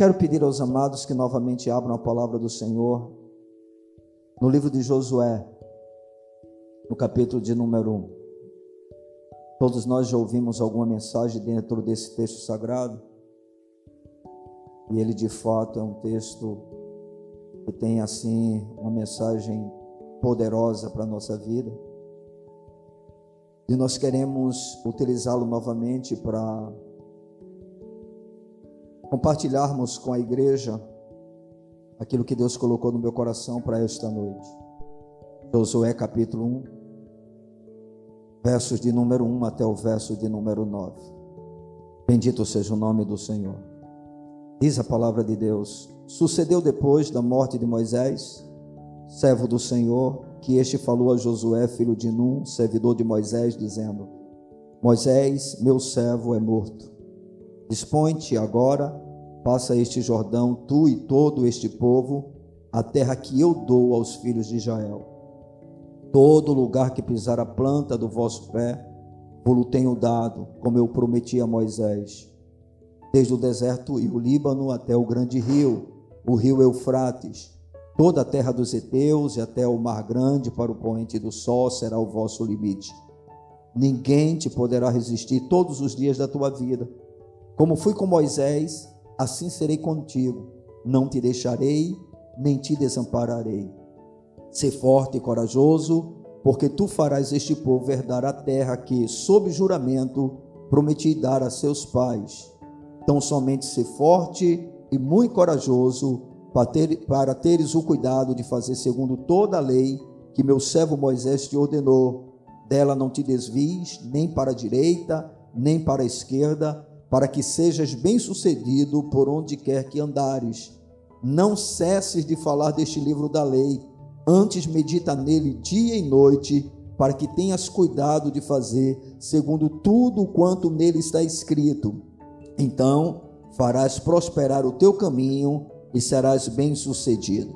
quero pedir aos amados que novamente abram a palavra do Senhor no livro de Josué, no capítulo de número 1. Todos nós já ouvimos alguma mensagem dentro desse texto sagrado. E ele de fato é um texto que tem assim uma mensagem poderosa para a nossa vida. E nós queremos utilizá-lo novamente para compartilharmos com a igreja aquilo que Deus colocou no meu coração para esta noite. Josué capítulo 1, versos de número 1 até o verso de número 9. Bendito seja o nome do Senhor. Diz a palavra de Deus: Sucedeu depois da morte de Moisés, servo do Senhor, que este falou a Josué, filho de Num, servidor de Moisés, dizendo: Moisés, meu servo, é morto. Dispõe-te agora, passa este Jordão, tu e todo este povo, a terra que eu dou aos filhos de Israel. Todo lugar que pisar a planta do vosso pé, vou-lo tenho dado, como eu prometi a Moisés. Desde o deserto e o Líbano até o grande rio, o rio Eufrates, toda a terra dos heteus e até o mar grande para o poente do sol será o vosso limite. Ninguém te poderá resistir todos os dias da tua vida. Como fui com Moisés, assim serei contigo. Não te deixarei, nem te desampararei. Ser forte e corajoso, porque tu farás este povo herdar a terra que, sob juramento, prometi dar a seus pais. Então, somente ser forte e muito corajoso, para, ter, para teres o cuidado de fazer segundo toda a lei que meu servo Moisés te ordenou. Dela não te desvies, nem para a direita, nem para a esquerda, para que sejas bem-sucedido por onde quer que andares. Não cesses de falar deste livro da lei Antes medita nele dia e noite, para que tenhas cuidado de fazer segundo tudo quanto nele está escrito. Então farás prosperar o teu caminho e serás bem-sucedido.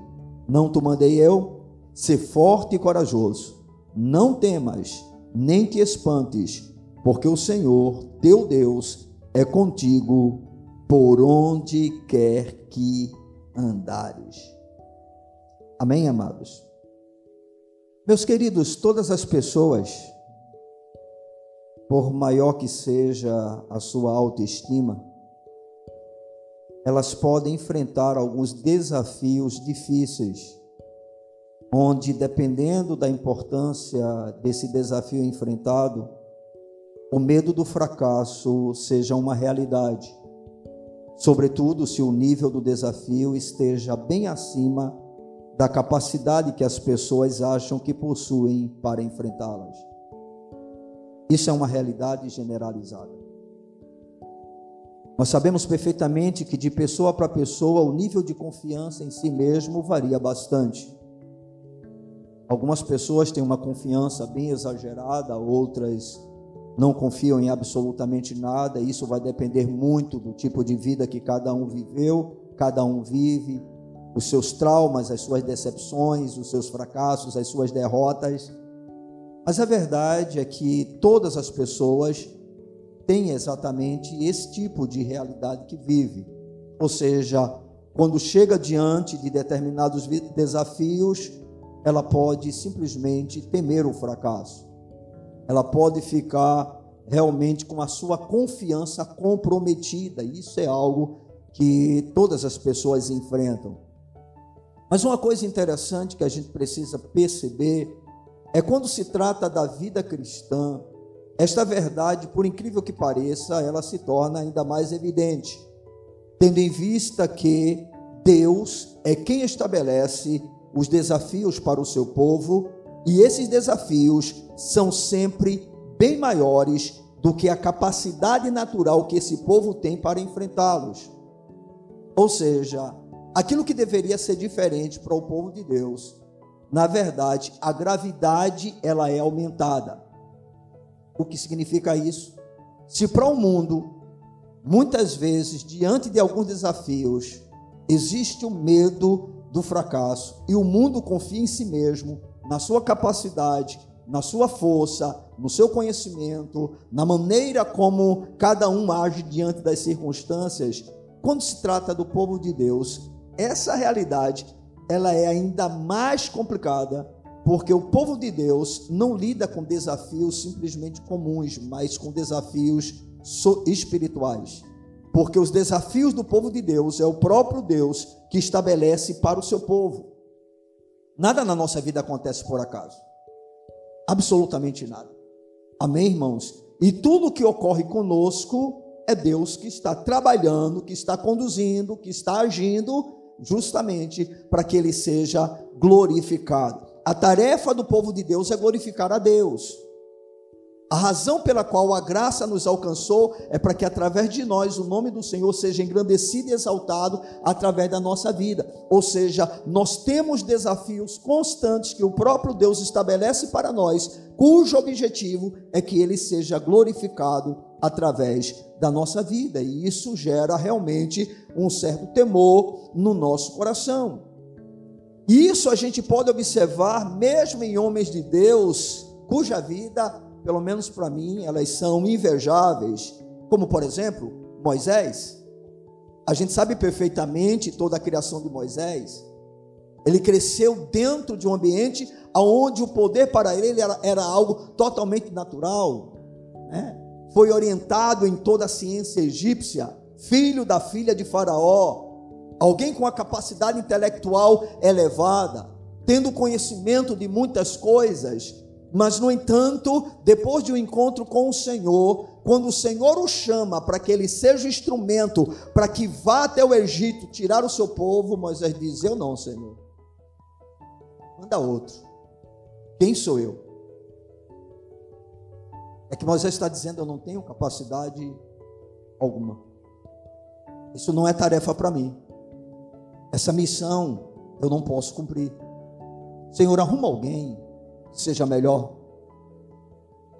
Não te mandei eu? Ser forte e corajoso. Não temas, nem te espantes, porque o Senhor, teu Deus, é contigo por onde quer que andares. Amém, amados? Meus queridos, todas as pessoas, por maior que seja a sua autoestima, elas podem enfrentar alguns desafios difíceis, onde, dependendo da importância desse desafio enfrentado, o medo do fracasso seja uma realidade, sobretudo se o nível do desafio esteja bem acima da capacidade que as pessoas acham que possuem para enfrentá-las. Isso é uma realidade generalizada. Nós sabemos perfeitamente que de pessoa para pessoa o nível de confiança em si mesmo varia bastante. Algumas pessoas têm uma confiança bem exagerada, outras não confiam em absolutamente nada. Isso vai depender muito do tipo de vida que cada um viveu, cada um vive, os seus traumas, as suas decepções, os seus fracassos, as suas derrotas. Mas a verdade é que todas as pessoas têm exatamente esse tipo de realidade que vive. Ou seja, quando chega diante de determinados desafios, ela pode simplesmente temer o fracasso. Ela pode ficar realmente com a sua confiança comprometida. Isso é algo que todas as pessoas enfrentam. Mas uma coisa interessante que a gente precisa perceber é quando se trata da vida cristã, esta verdade, por incrível que pareça, ela se torna ainda mais evidente, tendo em vista que Deus é quem estabelece os desafios para o seu povo, e esses desafios são sempre bem maiores do que a capacidade natural que esse povo tem para enfrentá-los. Ou seja, aquilo que deveria ser diferente para o povo de Deus, na verdade, a gravidade ela é aumentada. O que significa isso? Se para o mundo, muitas vezes, diante de alguns desafios, existe o medo do fracasso e o mundo confia em si mesmo, na sua capacidade, na sua força, no seu conhecimento, na maneira como cada um age diante das circunstâncias, quando se trata do povo de Deus, essa realidade ela é ainda mais complicada, porque o povo de Deus não lida com desafios simplesmente comuns, mas com desafios espirituais. Porque os desafios do povo de Deus é o próprio Deus que estabelece para o seu povo. Nada na nossa vida acontece por acaso. Absolutamente nada. Amém, irmãos? E tudo que ocorre conosco é Deus que está trabalhando, que está conduzindo, que está agindo, justamente para que ele seja glorificado. A tarefa do povo de Deus é glorificar a Deus. A razão pela qual a graça nos alcançou é para que através de nós o nome do Senhor seja engrandecido e exaltado através da nossa vida. Ou seja, nós temos desafios constantes que o próprio Deus estabelece para nós, cujo objetivo é que ele seja glorificado através da nossa vida, e isso gera realmente um certo temor no nosso coração. Isso a gente pode observar mesmo em homens de Deus, cuja vida, pelo menos para mim, elas são invejáveis, como por exemplo, Moisés. A gente sabe perfeitamente toda a criação de Moisés. Ele cresceu dentro de um ambiente onde o poder para ele era, era algo totalmente natural. Né? foi orientado em toda a ciência egípcia, filho da filha de Faraó, alguém com a capacidade intelectual elevada, tendo conhecimento de muitas coisas, mas no entanto, depois de um encontro com o Senhor, quando o Senhor o chama para que ele seja instrumento para que vá até o Egito tirar o seu povo, Moisés diz: Eu não, Senhor. Manda outro. Quem sou eu? É que Moisés está dizendo: eu não tenho capacidade alguma. Isso não é tarefa para mim. Essa missão eu não posso cumprir. Senhor, arruma alguém seja melhor.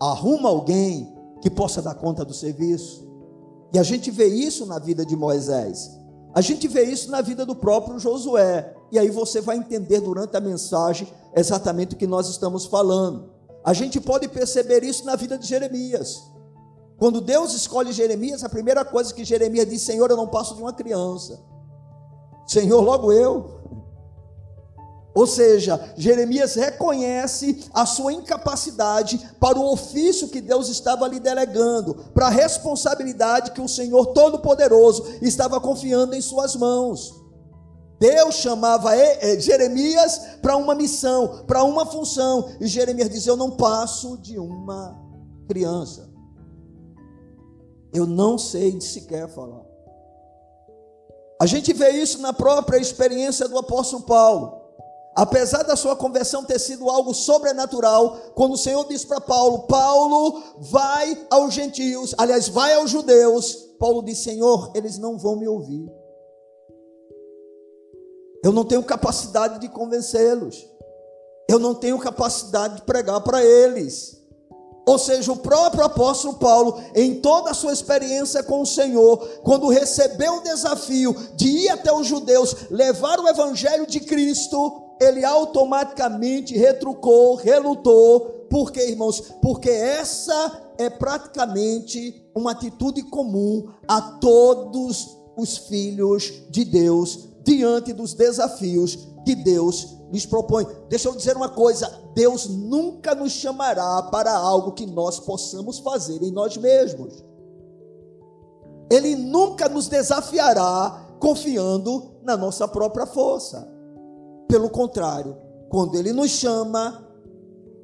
Arruma alguém que possa dar conta do serviço. E a gente vê isso na vida de Moisés. A gente vê isso na vida do próprio Josué. E aí você vai entender durante a mensagem exatamente o que nós estamos falando. A gente pode perceber isso na vida de Jeremias. Quando Deus escolhe Jeremias, a primeira coisa que Jeremias diz: Senhor, eu não passo de uma criança. Senhor, logo eu. Ou seja, Jeremias reconhece a sua incapacidade para o ofício que Deus estava lhe delegando, para a responsabilidade que o Senhor Todo-Poderoso estava confiando em suas mãos. Deus chamava Jeremias para uma missão, para uma função, e Jeremias diz: Eu não passo de uma criança. Eu não sei sequer falar. A gente vê isso na própria experiência do apóstolo Paulo. Apesar da sua conversão ter sido algo sobrenatural, quando o Senhor diz para Paulo: Paulo, vai aos gentios, aliás, vai aos judeus. Paulo diz: Senhor, eles não vão me ouvir. Eu não tenho capacidade de convencê-los. Eu não tenho capacidade de pregar para eles. Ou seja, o próprio apóstolo Paulo, em toda a sua experiência com o Senhor, quando recebeu o desafio de ir até os judeus, levar o evangelho de Cristo, ele automaticamente retrucou, relutou. Por quê, irmãos? Porque essa é praticamente uma atitude comum a todos os filhos de Deus diante dos desafios que Deus lhes propõe. Deixa eu dizer uma coisa: Deus nunca nos chamará para algo que nós possamos fazer em nós mesmos. Ele nunca nos desafiará confiando na nossa própria força. Pelo contrário, quando ele nos chama,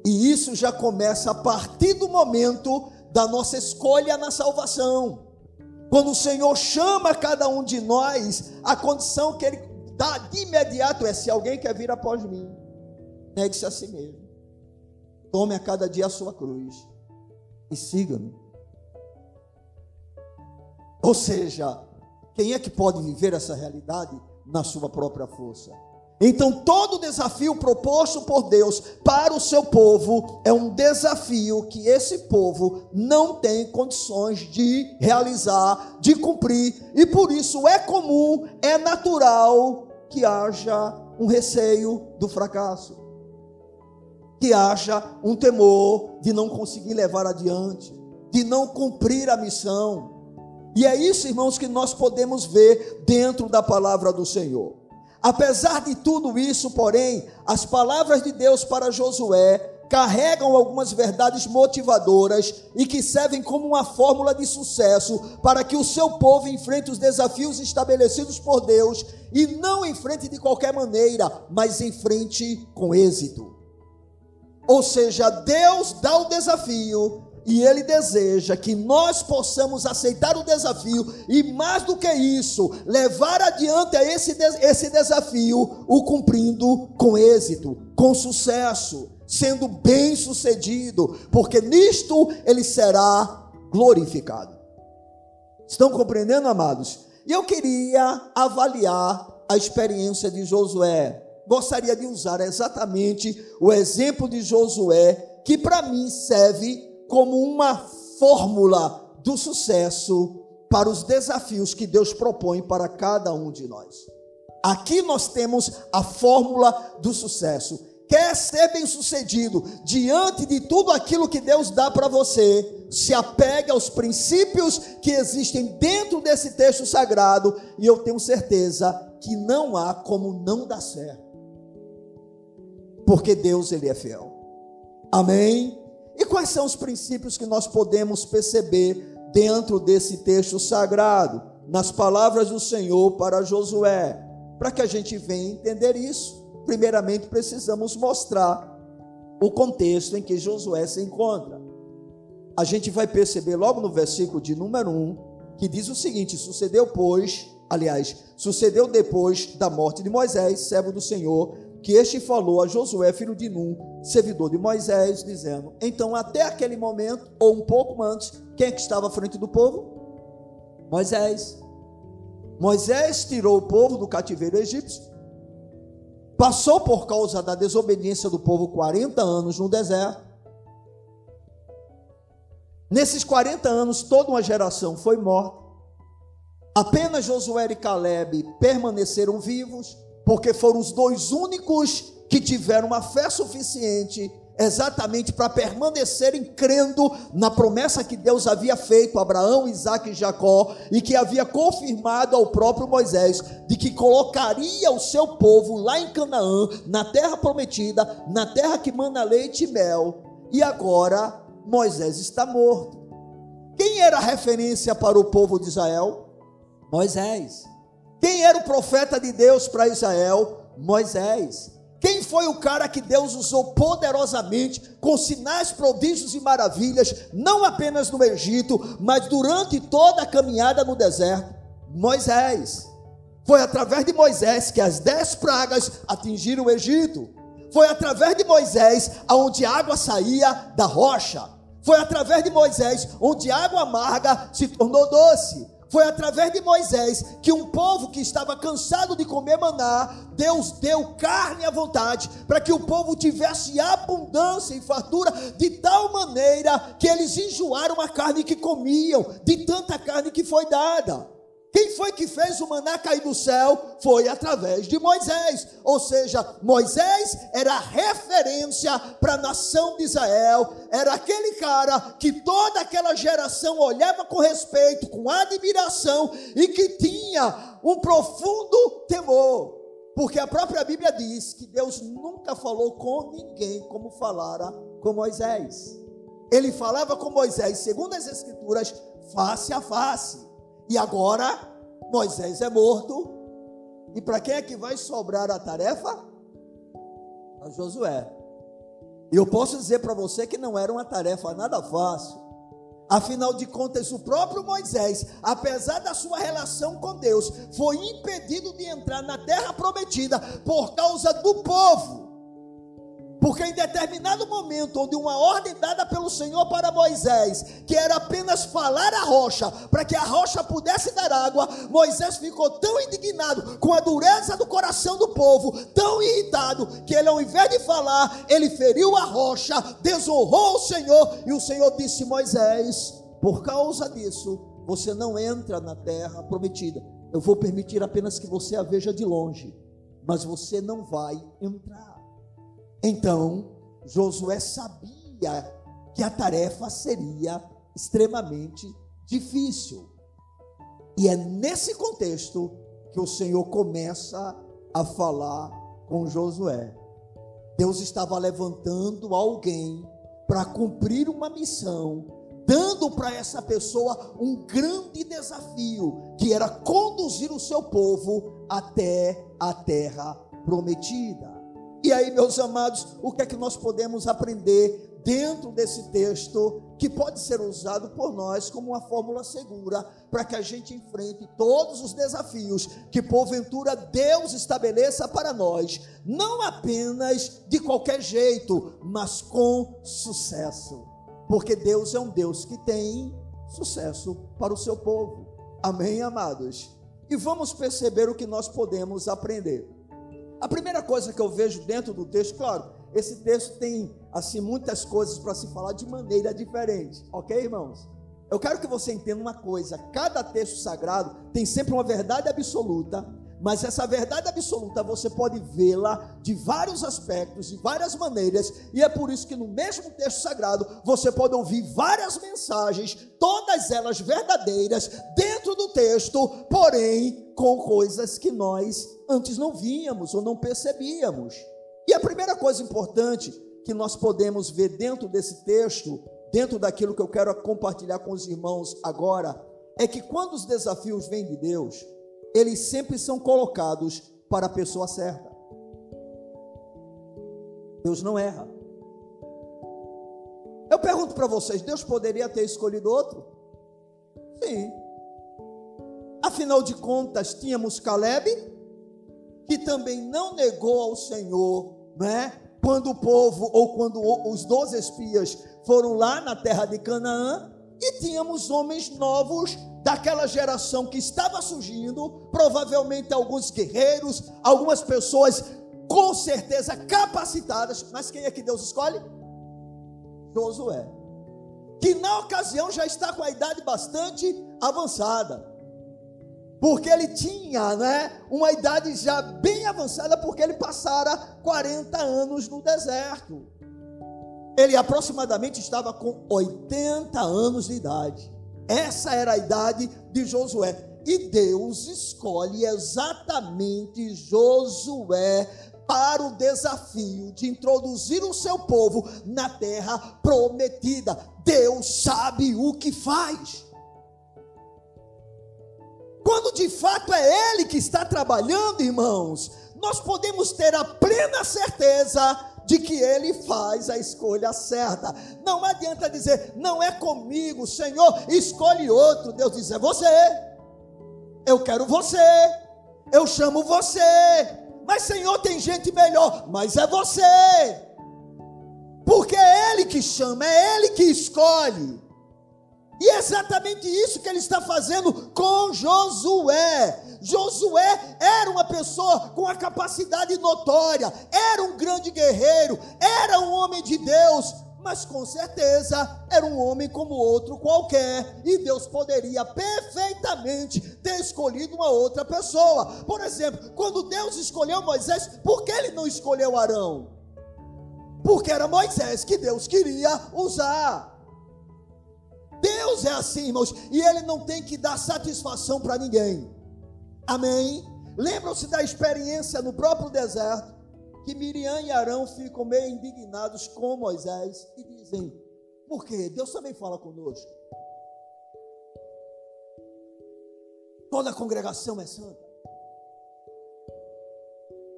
e isso já começa a partir do momento da nossa escolha na salvação. Quando o Senhor chama cada um de nós, a condição que Ele dá de imediato é: se alguém quer vir após mim, negue-se a si mesmo, tome a cada dia a sua cruz e siga-me. Ou seja, quem é que pode viver essa realidade na sua própria força? Então, todo desafio proposto por Deus para o seu povo é um desafio que esse povo não tem condições de realizar, de cumprir, e por isso é comum, é natural que haja um receio do fracasso, que haja um temor de não conseguir levar adiante, de não cumprir a missão. E é isso, irmãos, que nós podemos ver dentro da palavra do Senhor. Apesar de tudo isso, porém, as palavras de Deus para Josué carregam algumas verdades motivadoras e que servem como uma fórmula de sucesso para que o seu povo enfrente os desafios estabelecidos por Deus e não enfrente de qualquer maneira, mas enfrente com êxito. Ou seja, Deus dá o desafio e Ele deseja que nós possamos aceitar o desafio e, mais do que isso, levar adiante esse, esse desafio, o cumprindo com êxito, com sucesso sendo bem sucedido, porque nisto ele será glorificado. Estão compreendendo, amados? E eu queria avaliar a experiência de Josué. Gostaria de usar exatamente o exemplo de Josué, que para mim serve como uma fórmula do sucesso para os desafios que Deus propõe para cada um de nós. Aqui nós temos a fórmula do sucesso quer ser bem sucedido diante de tudo aquilo que Deus dá para você, se apegue aos princípios que existem dentro desse texto sagrado, e eu tenho certeza que não há como não dar certo, porque Deus ele é fiel. Amém? E quais são os princípios que nós podemos perceber dentro desse texto sagrado, nas palavras do Senhor para Josué, para que a gente venha entender isso primeiramente precisamos mostrar o contexto em que Josué se encontra. A gente vai perceber logo no versículo de número 1 que diz o seguinte: Sucedeu, pois, aliás, sucedeu depois da morte de Moisés, servo do Senhor, que este falou a Josué, filho de Num, servidor de Moisés, dizendo: Então, até aquele momento, ou um pouco antes, quem é que estava à frente do povo? Moisés. Moisés tirou o povo do cativeiro egípcio Passou por causa da desobediência do povo 40 anos no deserto. Nesses 40 anos, toda uma geração foi morta. Apenas Josué e Caleb permaneceram vivos, porque foram os dois únicos que tiveram uma fé suficiente exatamente para permanecerem crendo na promessa que Deus havia feito a Abraão, Isaac e Jacó, e que havia confirmado ao próprio Moisés, de que colocaria o seu povo lá em Canaã, na terra prometida, na terra que manda leite e mel, e agora Moisés está morto. Quem era a referência para o povo de Israel? Moisés. Quem era o profeta de Deus para Israel? Moisés. Quem foi o cara que Deus usou poderosamente, com sinais, prodígios e maravilhas, não apenas no Egito, mas durante toda a caminhada no deserto? Moisés. Foi através de Moisés que as dez pragas atingiram o Egito. Foi através de Moisés aonde a água saía da rocha. Foi através de Moisés onde a água amarga se tornou doce. Foi através de Moisés que um povo que estava cansado de comer maná, Deus deu carne à vontade, para que o povo tivesse abundância e fartura, de tal maneira que eles enjoaram a carne que comiam, de tanta carne que foi dada. Quem foi que fez o maná cair do céu? Foi através de Moisés. Ou seja, Moisés era a referência para a nação de Israel. Era aquele cara que toda aquela geração olhava com respeito, com admiração e que tinha um profundo temor. Porque a própria Bíblia diz que Deus nunca falou com ninguém como falara com Moisés. Ele falava com Moisés, segundo as Escrituras, face a face. E agora Moisés é morto. E para quem é que vai sobrar a tarefa? A Josué. E eu posso dizer para você que não era uma tarefa nada fácil. Afinal de contas, o próprio Moisés, apesar da sua relação com Deus, foi impedido de entrar na terra prometida por causa do povo. Porque em determinado momento, onde uma ordem dada pelo Senhor para Moisés, que era apenas falar a rocha, para que a rocha pudesse dar água, Moisés ficou tão indignado com a dureza do coração do povo, tão irritado, que ele, ao invés de falar, ele feriu a rocha, desonrou o Senhor, e o Senhor disse: Moisés, por causa disso, você não entra na terra prometida. Eu vou permitir apenas que você a veja de longe, mas você não vai entrar. Então, Josué sabia que a tarefa seria extremamente difícil. E é nesse contexto que o Senhor começa a falar com Josué. Deus estava levantando alguém para cumprir uma missão, dando para essa pessoa um grande desafio, que era conduzir o seu povo até a terra prometida. E aí, meus amados, o que é que nós podemos aprender dentro desse texto que pode ser usado por nós como uma fórmula segura para que a gente enfrente todos os desafios que porventura Deus estabeleça para nós, não apenas de qualquer jeito, mas com sucesso. Porque Deus é um Deus que tem sucesso para o seu povo. Amém, amados. E vamos perceber o que nós podemos aprender. A primeira coisa que eu vejo dentro do texto, claro, esse texto tem assim muitas coisas para se falar de maneira diferente, ok, irmãos? Eu quero que você entenda uma coisa: cada texto sagrado tem sempre uma verdade absoluta, mas essa verdade absoluta você pode vê-la de vários aspectos, de várias maneiras, e é por isso que no mesmo texto sagrado você pode ouvir várias mensagens, todas elas verdadeiras, dentro do texto, porém com coisas que nós antes não víamos ou não percebíamos. E a primeira coisa importante que nós podemos ver dentro desse texto, dentro daquilo que eu quero compartilhar com os irmãos agora, é que quando os desafios vêm de Deus, eles sempre são colocados para a pessoa certa. Deus não erra. Eu pergunto para vocês: Deus poderia ter escolhido outro? Sim. Afinal de contas, tínhamos Caleb, que também não negou ao Senhor, né? Quando o povo ou quando os doze espias foram lá na terra de Canaã, e tínhamos homens novos daquela geração que estava surgindo, provavelmente alguns guerreiros, algumas pessoas com certeza capacitadas, mas quem é que Deus escolhe? Josué, que na ocasião já está com a idade bastante avançada porque ele tinha né, uma idade já bem avançada, porque ele passara 40 anos no deserto. Ele aproximadamente estava com 80 anos de idade. Essa era a idade de Josué. E Deus escolhe exatamente Josué para o desafio de introduzir o seu povo na terra prometida. Deus sabe o que faz. Quando de fato é Ele que está trabalhando, irmãos, nós podemos ter a plena certeza de que Ele faz a escolha certa. Não adianta dizer, não é comigo, Senhor, escolhe outro. Deus diz, é você. Eu quero você. Eu chamo você. Mas, Senhor, tem gente melhor. Mas é você. Porque é Ele que chama, é Ele que escolhe. E é exatamente isso que ele está fazendo com Josué. Josué era uma pessoa com a capacidade notória, era um grande guerreiro, era um homem de Deus, mas com certeza era um homem como outro qualquer, e Deus poderia perfeitamente ter escolhido uma outra pessoa. Por exemplo, quando Deus escolheu Moisés, por que ele não escolheu Arão? Porque era Moisés que Deus queria usar. Deus é assim, irmãos, e Ele não tem que dar satisfação para ninguém. Amém? Lembram-se da experiência no próprio deserto, que Miriam e Arão ficam meio indignados com Moisés e dizem: Por quê? Deus também fala conosco. Toda a congregação é santa.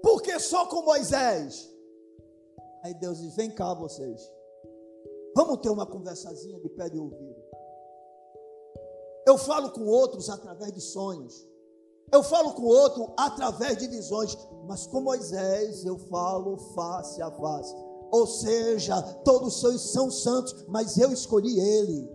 Por que só com Moisés? Aí Deus diz: Vem cá, vocês. Vamos ter uma conversazinha de pé de ouvido. Eu falo com outros através de sonhos. Eu falo com outro através de visões, mas com Moisés eu falo face a face. Ou seja, todos são santos, mas eu escolhi ele.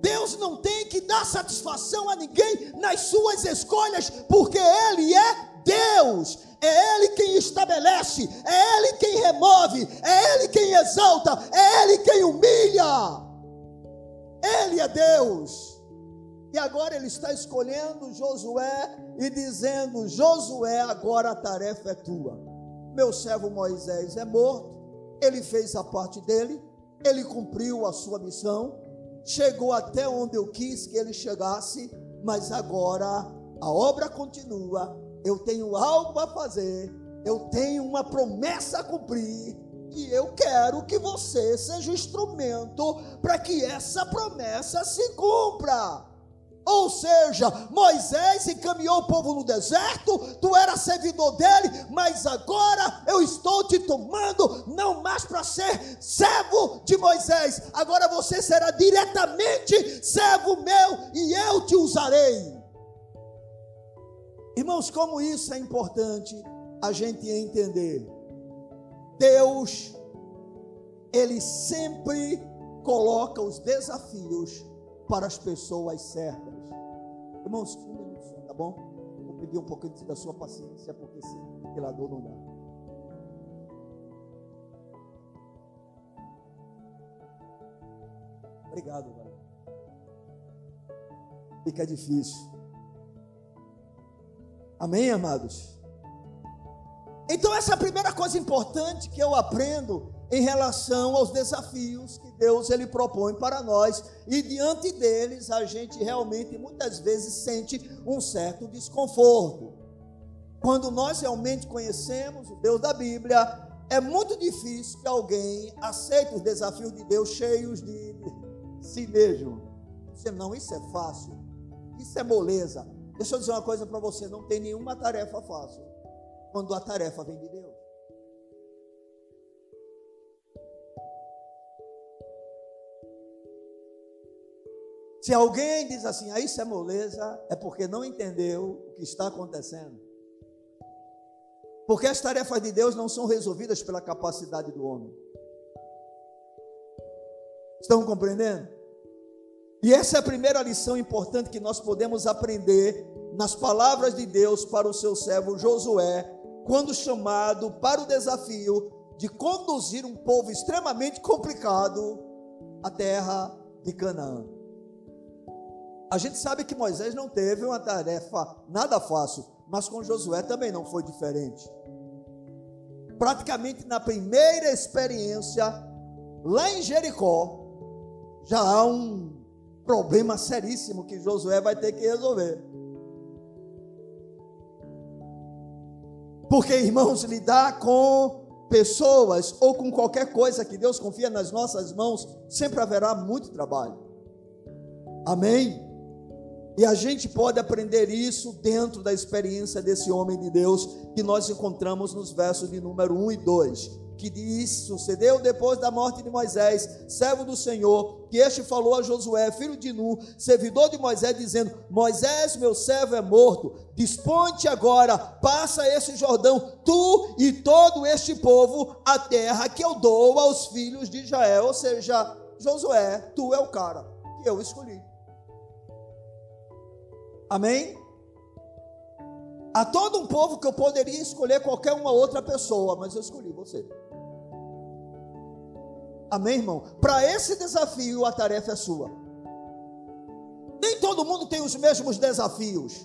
Deus não tem que dar satisfação a ninguém nas suas escolhas, porque ele é Deus. É Ele quem estabelece, é Ele quem remove, é Ele quem exalta, é Ele quem humilha. Ele é Deus. E agora ele está escolhendo Josué e dizendo: Josué, agora a tarefa é tua. Meu servo Moisés é morto, ele fez a parte dele, ele cumpriu a sua missão. chegou até onde eu quis que ele chegasse, mas agora a obra continua. Eu tenho algo a fazer, eu tenho uma promessa a cumprir, e eu quero que você seja o instrumento para que essa promessa se cumpra. Ou seja, Moisés encaminhou o povo no deserto, tu era servidor dele, mas agora eu estou te tomando, não mais para ser servo de Moisés, agora você será diretamente servo meu e eu te usarei. Irmãos, como isso é importante a gente entender. Deus, Ele sempre coloca os desafios para as pessoas certas. Irmãos, um minuto tá bom? Vou pedir um pouquinho da sua paciência, porque sem ventilador não dá. Obrigado, galera. Fica difícil. Amém, amados? Então, essa é a primeira coisa importante que eu aprendo em relação aos desafios que Deus ele propõe para nós e diante deles a gente realmente muitas vezes sente um certo desconforto. Quando nós realmente conhecemos o Deus da Bíblia, é muito difícil que alguém aceite os desafios de Deus cheios de si mesmo. Você não, isso é fácil. Isso é moleza. Deixa eu dizer uma coisa para você, não tem nenhuma tarefa fácil quando a tarefa vem de Deus. Se alguém diz assim, ah, isso é moleza, é porque não entendeu o que está acontecendo. Porque as tarefas de Deus não são resolvidas pela capacidade do homem. Estão compreendendo? E essa é a primeira lição importante que nós podemos aprender nas palavras de Deus para o seu servo Josué, quando chamado para o desafio de conduzir um povo extremamente complicado à terra de Canaã. A gente sabe que Moisés não teve uma tarefa nada fácil, mas com Josué também não foi diferente. Praticamente na primeira experiência, lá em Jericó, já há um problema seríssimo que Josué vai ter que resolver. Porque, irmãos, lidar com pessoas ou com qualquer coisa que Deus confia nas nossas mãos, sempre haverá muito trabalho. Amém? E a gente pode aprender isso dentro da experiência desse homem de Deus que nós encontramos nos versos de número 1 e 2, que diz: Sucedeu depois da morte de Moisés, servo do Senhor, que este falou a Josué, filho de Nu, servidor de Moisés, dizendo: Moisés, meu servo, é morto. Dispõe-te agora, passa esse Jordão, tu e todo este povo, a terra que eu dou aos filhos de Israel. Ou seja, Josué, tu é o cara que eu escolhi. Amém? Há todo um povo que eu poderia escolher qualquer uma outra pessoa, mas eu escolhi você. Amém, irmão? Para esse desafio, a tarefa é sua. Nem todo mundo tem os mesmos desafios,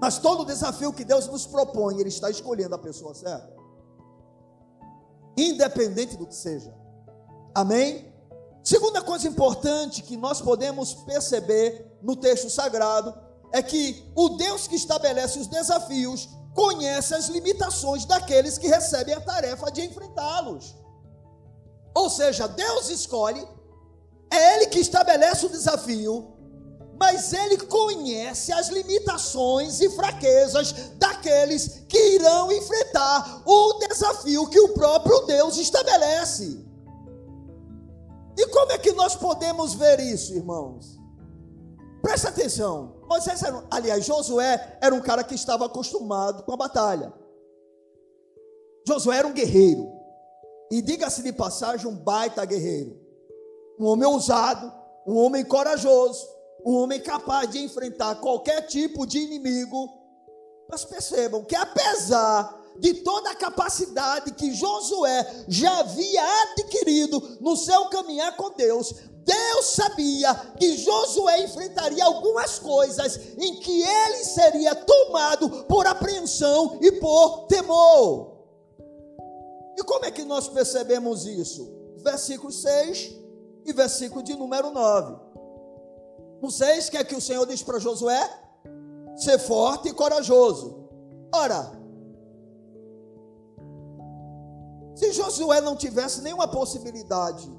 mas todo desafio que Deus nos propõe, Ele está escolhendo a pessoa certa, independente do que seja. Amém? Segunda coisa importante que nós podemos perceber no texto sagrado é que o Deus que estabelece os desafios conhece as limitações daqueles que recebem a tarefa de enfrentá-los. Ou seja, Deus escolhe, é Ele que estabelece o desafio, mas Ele conhece as limitações e fraquezas daqueles que irão enfrentar o desafio que o próprio Deus estabelece. E como é que nós podemos ver isso, irmãos? Presta atenção. Moisés era, aliás, Josué era um cara que estava acostumado com a batalha. Josué era um guerreiro. E diga-se de passagem, um baita guerreiro. Um homem ousado, um homem corajoso, um homem capaz de enfrentar qualquer tipo de inimigo. Mas percebam que apesar de toda a capacidade que Josué já havia adquirido no seu caminhar com Deus, Deus sabia que Josué enfrentaria algumas coisas em que ele seria tomado por apreensão e por temor. E como é que nós percebemos isso? Versículo 6 e versículo de número 9. No 6, que é que o Senhor diz para Josué? Ser forte e corajoso. Ora, se Josué não tivesse nenhuma possibilidade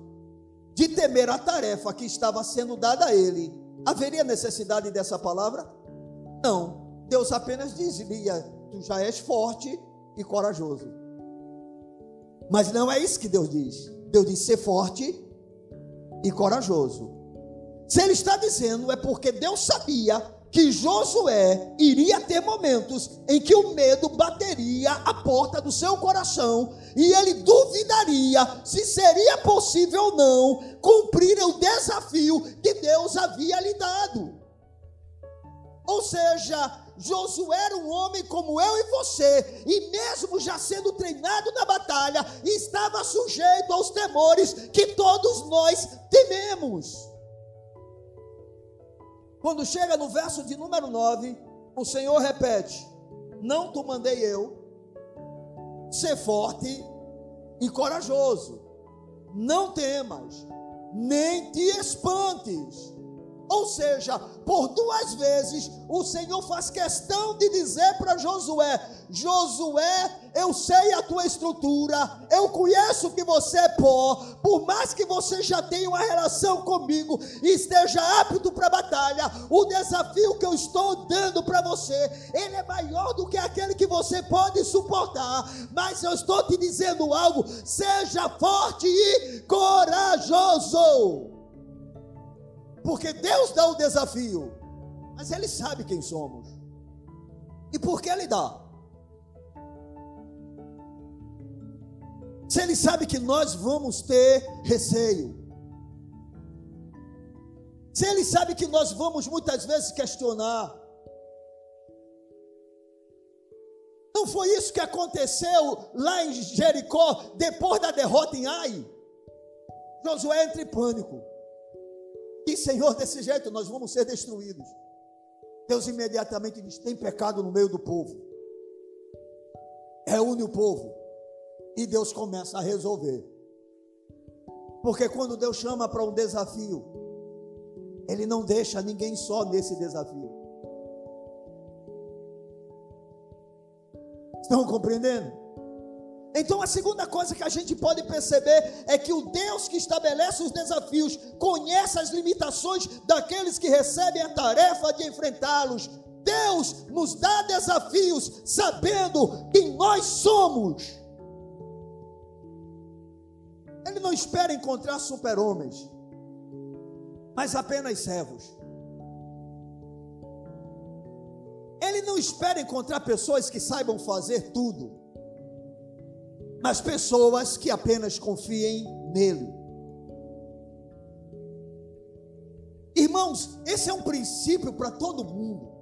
de temer a tarefa que estava sendo dada a ele, haveria necessidade dessa palavra? Não. Deus apenas dizia: Tu já és forte e corajoso. Mas não é isso que Deus diz. Deus diz: Ser forte e corajoso. Se Ele está dizendo, é porque Deus sabia que Josué iria ter momentos em que o medo bateria a porta do seu coração e ele duvidaria se seria possível ou não cumprir o desafio que Deus havia lhe dado. Ou seja, Josué era um homem como eu e você, e mesmo já sendo treinado na batalha, estava sujeito aos temores que todos nós tememos. Quando chega no verso de número 9, o Senhor repete: Não te mandei eu, ser forte e corajoso, não temas, nem te espantes. Ou seja, por duas vezes o Senhor faz questão de dizer para Josué: Josué, eu sei a tua estrutura, eu conheço que você é pó, por mais que você já tenha uma relação comigo e esteja apto para a batalha, o desafio que eu estou dando para você, ele é maior do que aquele que você pode suportar, mas eu estou te dizendo algo: seja forte e corajoso. Porque Deus dá o desafio, mas Ele sabe quem somos. E por que Ele dá? Se Ele sabe que nós vamos ter receio, se Ele sabe que nós vamos muitas vezes questionar, não foi isso que aconteceu lá em Jericó, depois da derrota em Ai? Josué entra em pânico. E Senhor, desse jeito nós vamos ser destruídos. Deus imediatamente diz: tem pecado no meio do povo. Reúne o povo. E Deus começa a resolver. Porque quando Deus chama para um desafio, Ele não deixa ninguém só nesse desafio. Estão compreendendo? Então, a segunda coisa que a gente pode perceber é que o Deus que estabelece os desafios conhece as limitações daqueles que recebem a tarefa de enfrentá-los. Deus nos dá desafios sabendo quem nós somos. Ele não espera encontrar super-homens, mas apenas servos. Ele não espera encontrar pessoas que saibam fazer tudo mas pessoas que apenas confiem nele. Irmãos, esse é um princípio para todo mundo.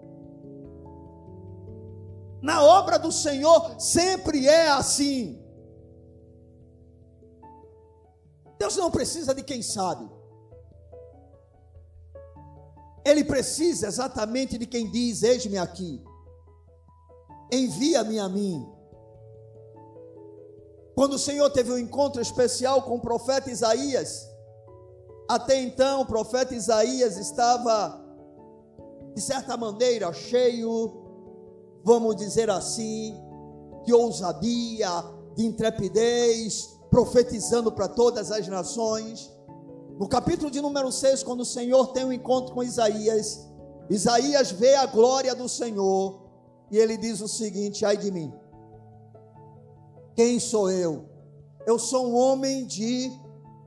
Na obra do Senhor sempre é assim. Deus não precisa de quem sabe. Ele precisa exatamente de quem diz: Eis-me aqui, envia-me a mim. Quando o Senhor teve um encontro especial com o profeta Isaías, até então o profeta Isaías estava, de certa maneira, cheio, vamos dizer assim, de ousadia, de intrepidez, profetizando para todas as nações. No capítulo de número 6, quando o Senhor tem um encontro com Isaías, Isaías vê a glória do Senhor e ele diz o seguinte: ai de mim quem sou eu? Eu sou um homem de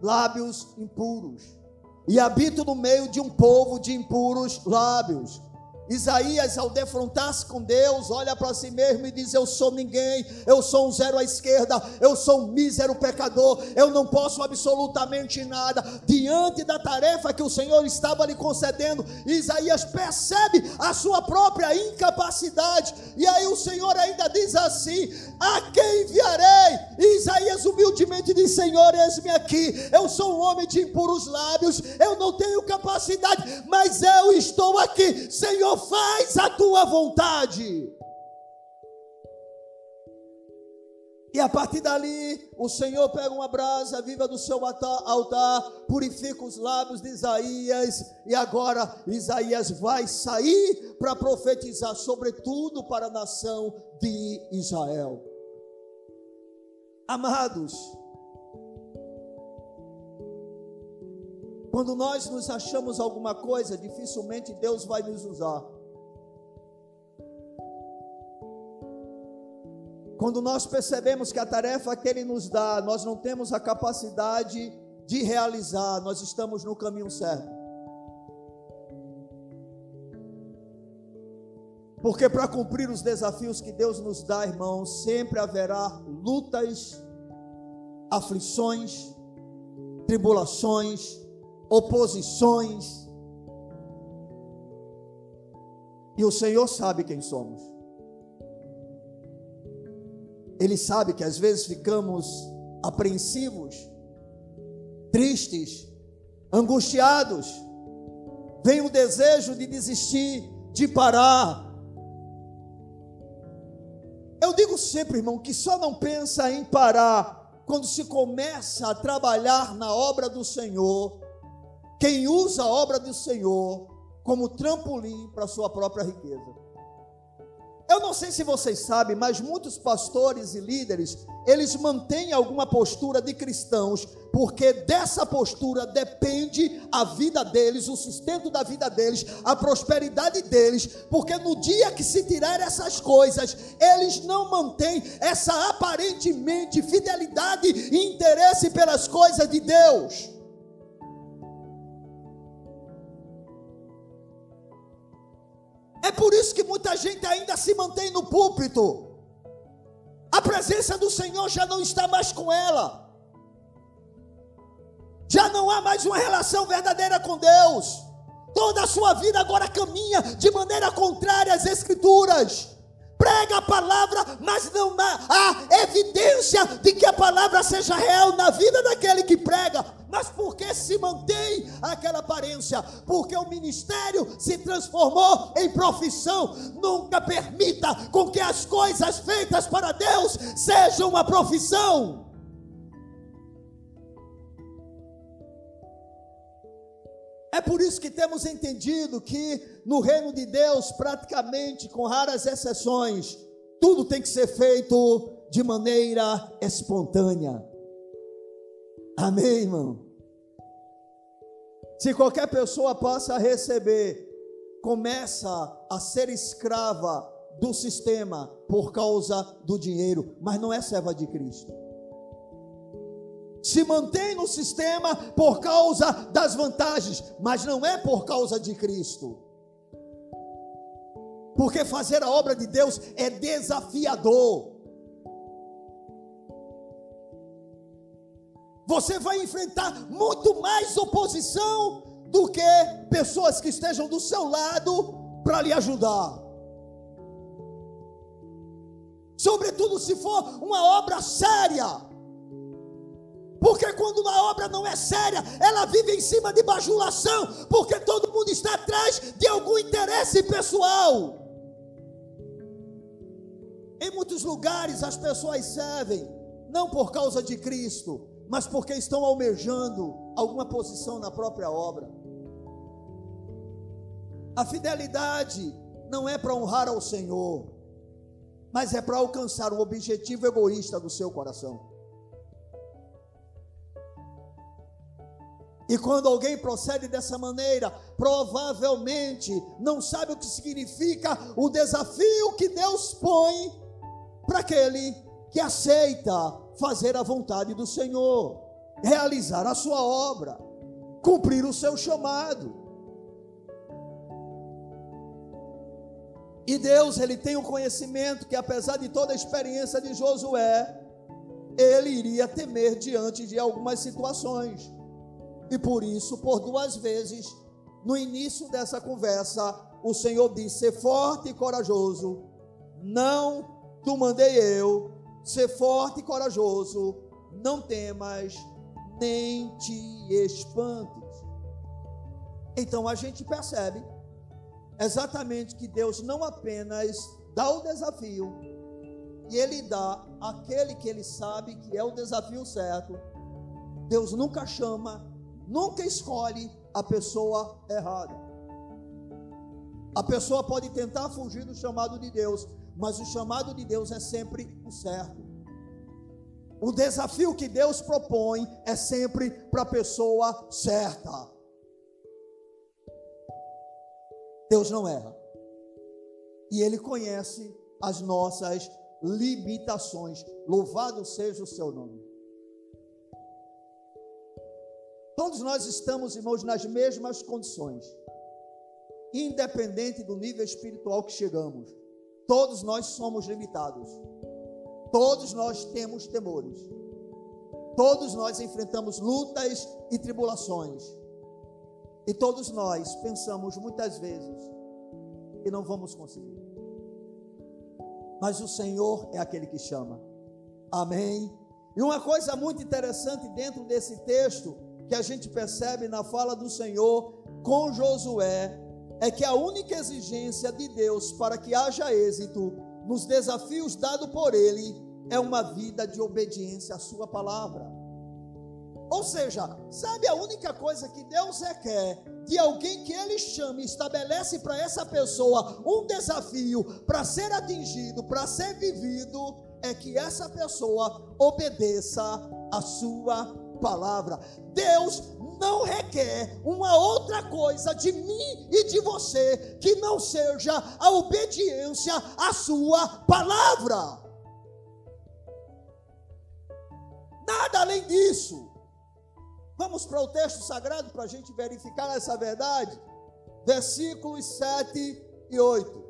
lábios impuros e habito no meio de um povo de impuros lábios. Isaías, ao defrontar-se com Deus, olha para si mesmo e diz: Eu sou ninguém, eu sou um zero à esquerda, eu sou um mísero pecador, eu não posso absolutamente nada. Diante da tarefa que o Senhor estava lhe concedendo, Isaías percebe a sua própria incapacidade, e aí o Senhor ainda diz assim: A quem enviarei? E Isaías humildemente diz: Senhor, eis-me aqui, eu sou um homem de impuros lábios, eu não tenho capacidade, mas eu estou aqui, Senhor faz a tua vontade. E a partir dali, o Senhor pega uma brasa viva do seu altar, purifica os lábios de Isaías, e agora Isaías vai sair para profetizar, sobretudo para a nação de Israel. Amados, quando nós nos achamos alguma coisa, dificilmente Deus vai nos usar. Quando nós percebemos que a tarefa que Ele nos dá, nós não temos a capacidade de realizar, nós estamos no caminho certo. Porque para cumprir os desafios que Deus nos dá, irmãos, sempre haverá lutas, aflições, tribulações, oposições. E o Senhor sabe quem somos. Ele sabe que às vezes ficamos apreensivos, tristes, angustiados. Vem o desejo de desistir, de parar. Eu digo sempre, irmão, que só não pensa em parar quando se começa a trabalhar na obra do Senhor. Quem usa a obra do Senhor como trampolim para a sua própria riqueza. Eu não sei se vocês sabem, mas muitos pastores e líderes, eles mantêm alguma postura de cristãos, porque dessa postura depende a vida deles, o sustento da vida deles, a prosperidade deles, porque no dia que se tirar essas coisas, eles não mantêm essa aparentemente fidelidade e interesse pelas coisas de Deus. Muita gente ainda se mantém no púlpito. A presença do Senhor já não está mais com ela. Já não há mais uma relação verdadeira com Deus. Toda a sua vida agora caminha de maneira contrária às Escrituras. Prega a palavra, mas não há evidência de que a palavra seja real na vida daquele que prega. Mas por que se mantém aquela aparência? Porque o ministério se transformou em profissão. Nunca permita com que as coisas feitas para Deus sejam uma profissão. É por isso que temos entendido que no reino de Deus, praticamente, com raras exceções, tudo tem que ser feito de maneira espontânea. Amém, irmão? Se qualquer pessoa passa a receber, começa a ser escrava do sistema por causa do dinheiro, mas não é serva de Cristo. Se mantém no sistema por causa das vantagens, mas não é por causa de Cristo. Porque fazer a obra de Deus é desafiador. você vai enfrentar muito mais oposição do que pessoas que estejam do seu lado para lhe ajudar. Sobretudo se for uma obra séria. Porque quando uma obra não é séria, ela vive em cima de bajulação, porque todo mundo está atrás de algum interesse pessoal. Em muitos lugares as pessoas servem não por causa de Cristo, mas porque estão almejando alguma posição na própria obra. A fidelidade não é para honrar ao Senhor, mas é para alcançar um objetivo egoísta do seu coração. E quando alguém procede dessa maneira, provavelmente não sabe o que significa o desafio que Deus põe para aquele que aceita fazer a vontade do Senhor, realizar a sua obra, cumprir o seu chamado. E Deus, ele tem o conhecimento que apesar de toda a experiência de Josué, ele iria temer diante de algumas situações. E por isso, por duas vezes, no início dessa conversa, o Senhor disse: "Ser forte e corajoso, não tu mandei eu, Ser forte e corajoso, não temas, nem te espantes. Então a gente percebe exatamente que Deus não apenas dá o desafio, e ele dá aquele que ele sabe que é o desafio certo. Deus nunca chama, nunca escolhe a pessoa errada. A pessoa pode tentar fugir do chamado de Deus, mas o chamado de Deus é sempre o certo. O desafio que Deus propõe é sempre para a pessoa certa. Deus não erra. E Ele conhece as nossas limitações. Louvado seja o seu nome. Todos nós estamos, irmãos, nas mesmas condições, independente do nível espiritual que chegamos. Todos nós somos limitados. Todos nós temos temores. Todos nós enfrentamos lutas e tribulações. E todos nós pensamos muitas vezes que não vamos conseguir. Mas o Senhor é aquele que chama. Amém. E uma coisa muito interessante dentro desse texto que a gente percebe na fala do Senhor com Josué é que a única exigência de Deus para que haja êxito nos desafios dados por Ele é uma vida de obediência à Sua palavra. Ou seja, sabe a única coisa que Deus requer de alguém que Ele chame estabelece para essa pessoa um desafio para ser atingido, para ser vivido, é que essa pessoa obedeça a Sua palavra. Deus não requer uma outra coisa de mim e de você que não seja a obediência à Sua palavra. Nada além disso. Vamos para o texto sagrado para a gente verificar essa verdade. Versículos 7 e 8.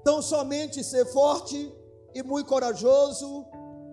Então somente ser forte e muito corajoso,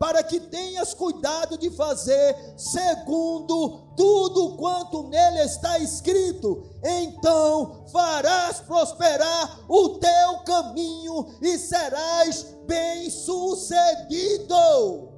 para que tenhas cuidado de fazer segundo tudo quanto nele está escrito. Então farás prosperar o teu caminho e serás bem-sucedido.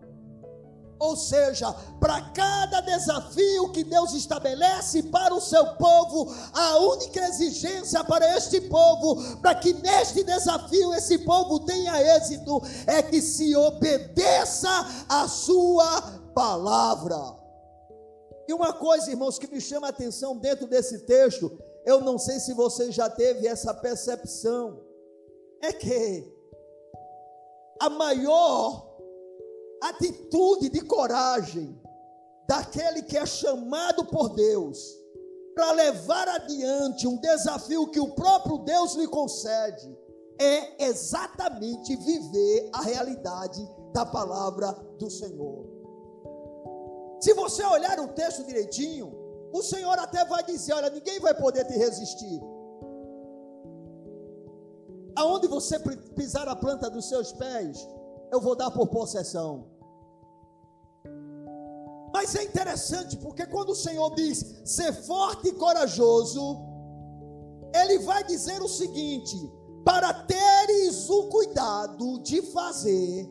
Ou seja, para cada desafio que Deus estabelece para o seu povo, a única exigência para este povo, para que neste desafio esse povo tenha êxito, é que se obedeça a sua palavra. E uma coisa, irmãos, que me chama a atenção dentro desse texto, eu não sei se você já teve essa percepção, é que a maior atitude de coragem daquele que é chamado por Deus para levar adiante um desafio que o próprio Deus lhe concede é exatamente viver a realidade da palavra do Senhor. Se você olhar o texto direitinho, o Senhor até vai dizer: Olha, ninguém vai poder te resistir. Aonde você pisar a planta dos seus pés, eu vou dar por possessão. Mas é interessante porque quando o Senhor diz ser forte e corajoso, Ele vai dizer o seguinte: para teres o cuidado de fazer,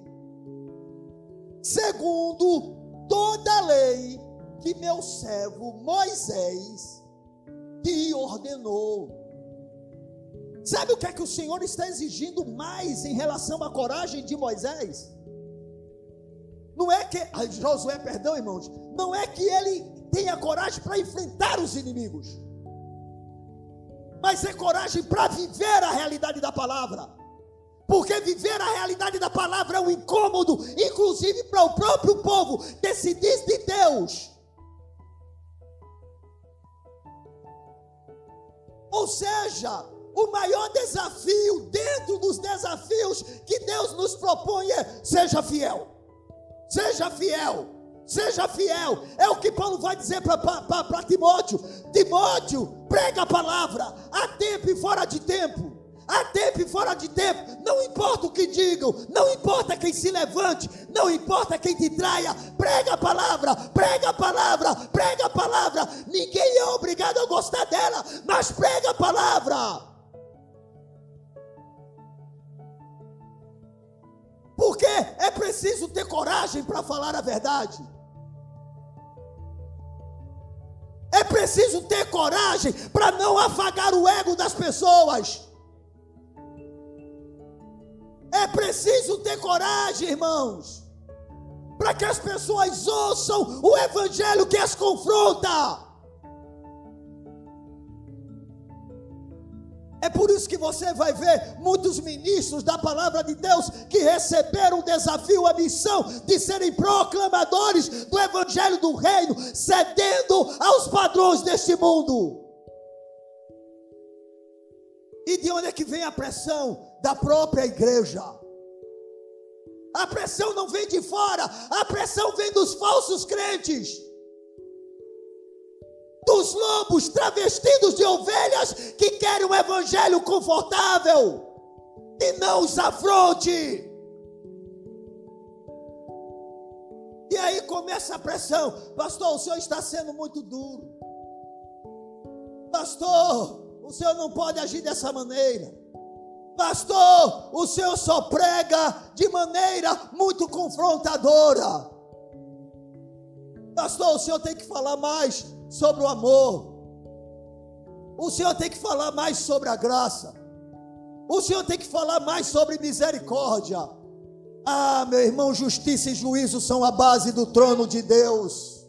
segundo toda a lei que meu servo Moisés te ordenou. Sabe o que é que o Senhor está exigindo mais em relação à coragem de Moisés? Não é que, Josué, perdão, irmãos, não é que ele tenha coragem para enfrentar os inimigos, mas é coragem para viver a realidade da palavra. Porque viver a realidade da palavra é um incômodo, inclusive para o próprio povo diz de Deus. Ou seja, o maior desafio dentro dos desafios que Deus nos propõe é: seja fiel. Seja fiel. Seja fiel. É o que Paulo vai dizer para Timóteo. Timóteo, prega a palavra, a tempo e fora de tempo. a tempo e fora de tempo, não importa o que digam, não importa quem se levante, não importa quem te traia, prega a palavra, prega a palavra, prega a palavra. Ninguém é obrigado a gostar dela, mas prega a palavra. Porque é preciso ter coragem para falar a verdade. É preciso ter coragem para não afagar o ego das pessoas. É preciso ter coragem, irmãos, para que as pessoas ouçam o evangelho que as confronta. É por isso que você vai ver muitos ministros da palavra de Deus que receberam o desafio, a missão de serem proclamadores do evangelho do reino, cedendo aos padrões deste mundo. E de onde é que vem a pressão? Da própria igreja. A pressão não vem de fora, a pressão vem dos falsos crentes dos lobos travestidos de ovelhas que querem um evangelho confortável e não os afronte. E aí começa a pressão, pastor. O senhor está sendo muito duro, pastor. O senhor não pode agir dessa maneira. Pastor, o senhor só prega de maneira muito confrontadora. Pastor, o senhor tem que falar mais sobre o amor. O Senhor tem que falar mais sobre a graça. O Senhor tem que falar mais sobre misericórdia. Ah, meu irmão, justiça e juízo são a base do trono de Deus.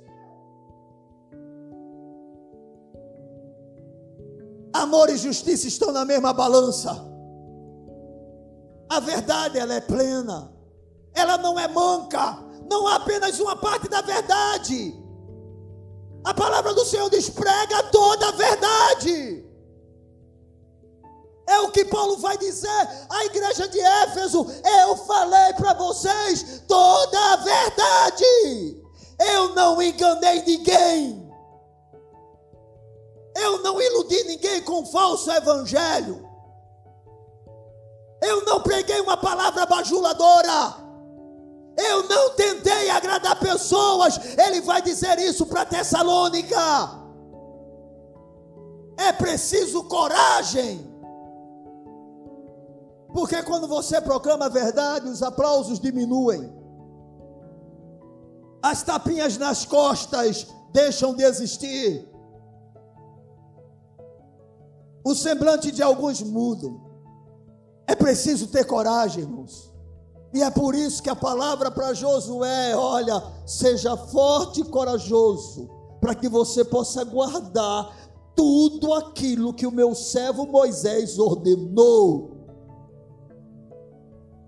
Amor e justiça estão na mesma balança. A verdade ela é plena. Ela não é manca. Não há apenas uma parte da verdade. A palavra do Senhor diz: prega toda a verdade. É o que Paulo vai dizer à igreja de Éfeso. Eu falei para vocês toda a verdade. Eu não enganei ninguém. Eu não iludi ninguém com falso evangelho. Eu não preguei uma palavra bajuladora. Eu não tentei agradar pessoas. Ele vai dizer isso para Tessalônica. É preciso coragem. Porque quando você proclama a verdade, os aplausos diminuem. As tapinhas nas costas deixam de existir. O semblante de alguns muda. É preciso ter coragem, irmãos. E é por isso que a palavra para Josué, é, olha, seja forte e corajoso, para que você possa guardar tudo aquilo que o meu servo Moisés ordenou.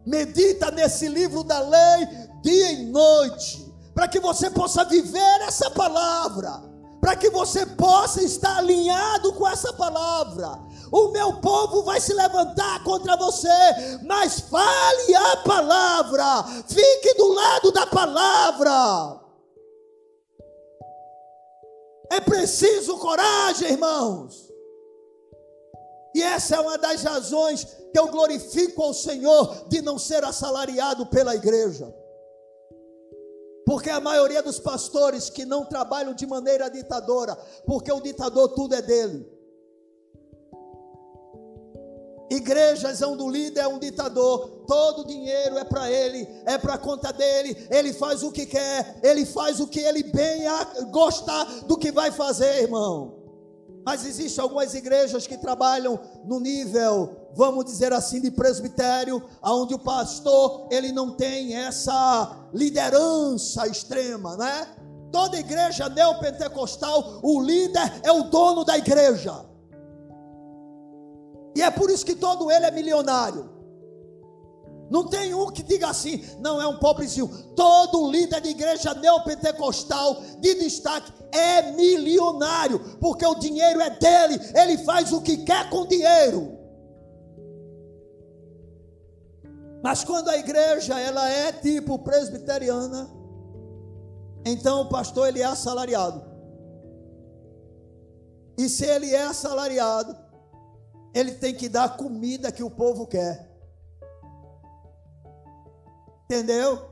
Medita nesse livro da lei dia e noite, para que você possa viver essa palavra, para que você possa estar alinhado com essa palavra, o meu povo vai se levantar contra você, mas fale a palavra, fique do lado da palavra. É preciso coragem, irmãos. E essa é uma das razões que eu glorifico ao Senhor de não ser assalariado pela igreja. Porque a maioria dos pastores que não trabalham de maneira ditadora, porque o ditador tudo é dele. Igrejas onde o líder é um ditador, todo o dinheiro é para ele, é para a conta dele, ele faz o que quer, ele faz o que ele bem gostar do que vai fazer, irmão. Mas existem algumas igrejas que trabalham no nível, vamos dizer assim, de presbitério, onde o pastor ele não tem essa liderança extrema, né? Toda igreja neopentecostal, o líder é o dono da igreja. E é por isso que todo ele é milionário. Não tem um que diga assim, não é um pobrezinho. Todo líder de igreja neopentecostal de destaque é milionário, porque o dinheiro é dele, ele faz o que quer com dinheiro. Mas quando a igreja ela é tipo presbiteriana, então o pastor ele é assalariado. E se ele é assalariado, ele tem que dar a comida que o povo quer. Entendeu?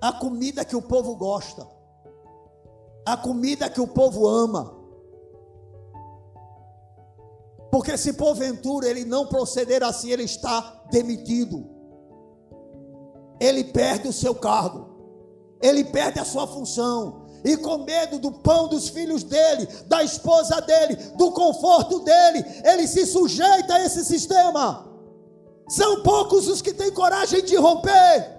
A comida que o povo gosta. A comida que o povo ama. Porque se porventura ele não proceder assim, ele está demitido. Ele perde o seu cargo. Ele perde a sua função. E com medo do pão dos filhos dele, da esposa dele, do conforto dele, ele se sujeita a esse sistema. São poucos os que têm coragem de romper,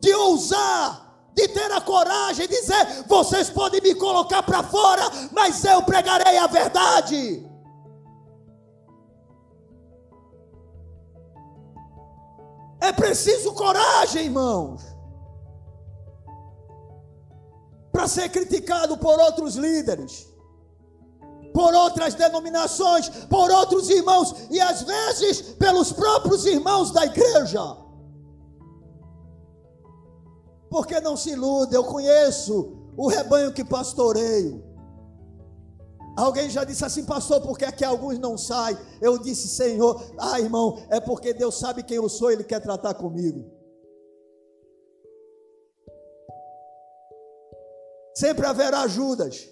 de ousar, de ter a coragem de dizer: vocês podem me colocar para fora, mas eu pregarei a verdade. É preciso coragem, irmãos. Para ser criticado por outros líderes, por outras denominações, por outros irmãos e às vezes pelos próprios irmãos da igreja. Porque não se ilude, eu conheço o rebanho que pastoreio. Alguém já disse assim, pastor, por que é que alguns não saem? Eu disse, Senhor, ah, irmão, é porque Deus sabe quem eu sou, Ele quer tratar comigo. Sempre haverá Judas.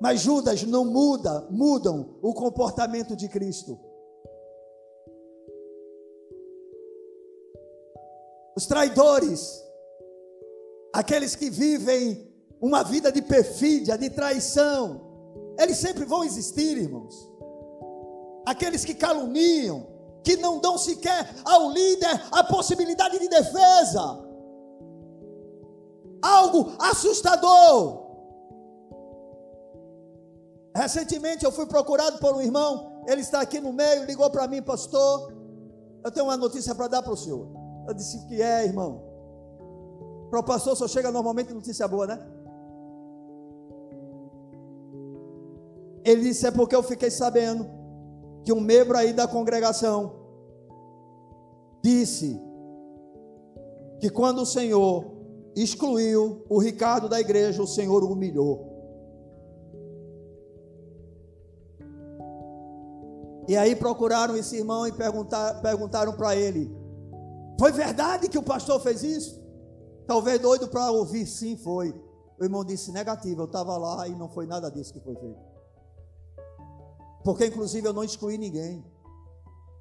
Mas Judas não muda, mudam o comportamento de Cristo. Os traidores, aqueles que vivem uma vida de perfídia, de traição. Eles sempre vão existir, irmãos. Aqueles que caluniam, que não dão sequer ao líder a possibilidade de defesa. Algo assustador. Recentemente eu fui procurado por um irmão, ele está aqui no meio, ligou para mim, pastor. Eu tenho uma notícia para dar para o senhor. Eu disse que é, irmão. Para o pastor só chega normalmente notícia boa, né? Ele disse: É porque eu fiquei sabendo que um membro aí da congregação disse que quando o Senhor excluiu o Ricardo da igreja, o Senhor o humilhou. E aí procuraram esse irmão e perguntar, perguntaram para ele: Foi verdade que o pastor fez isso? Talvez doido para ouvir, sim, foi. O irmão disse: Negativo, eu estava lá e não foi nada disso que foi feito. Porque, inclusive, eu não excluí ninguém.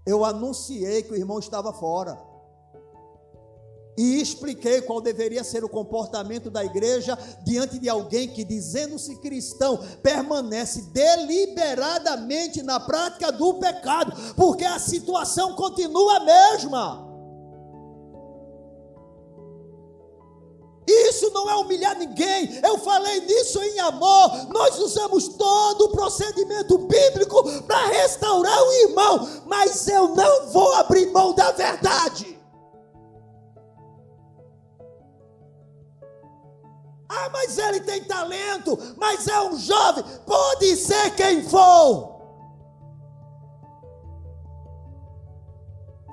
Eu anunciei que o irmão estava fora. E expliquei qual deveria ser o comportamento da igreja diante de alguém que, dizendo-se cristão, permanece deliberadamente na prática do pecado, porque a situação continua a mesma. Isso não é humilhar ninguém. Eu falei nisso em amor. Nós usamos todo o procedimento bíblico para restaurar o irmão, mas eu não vou abrir mão da verdade. Ah, mas ele tem talento, mas é um jovem. Pode ser quem for.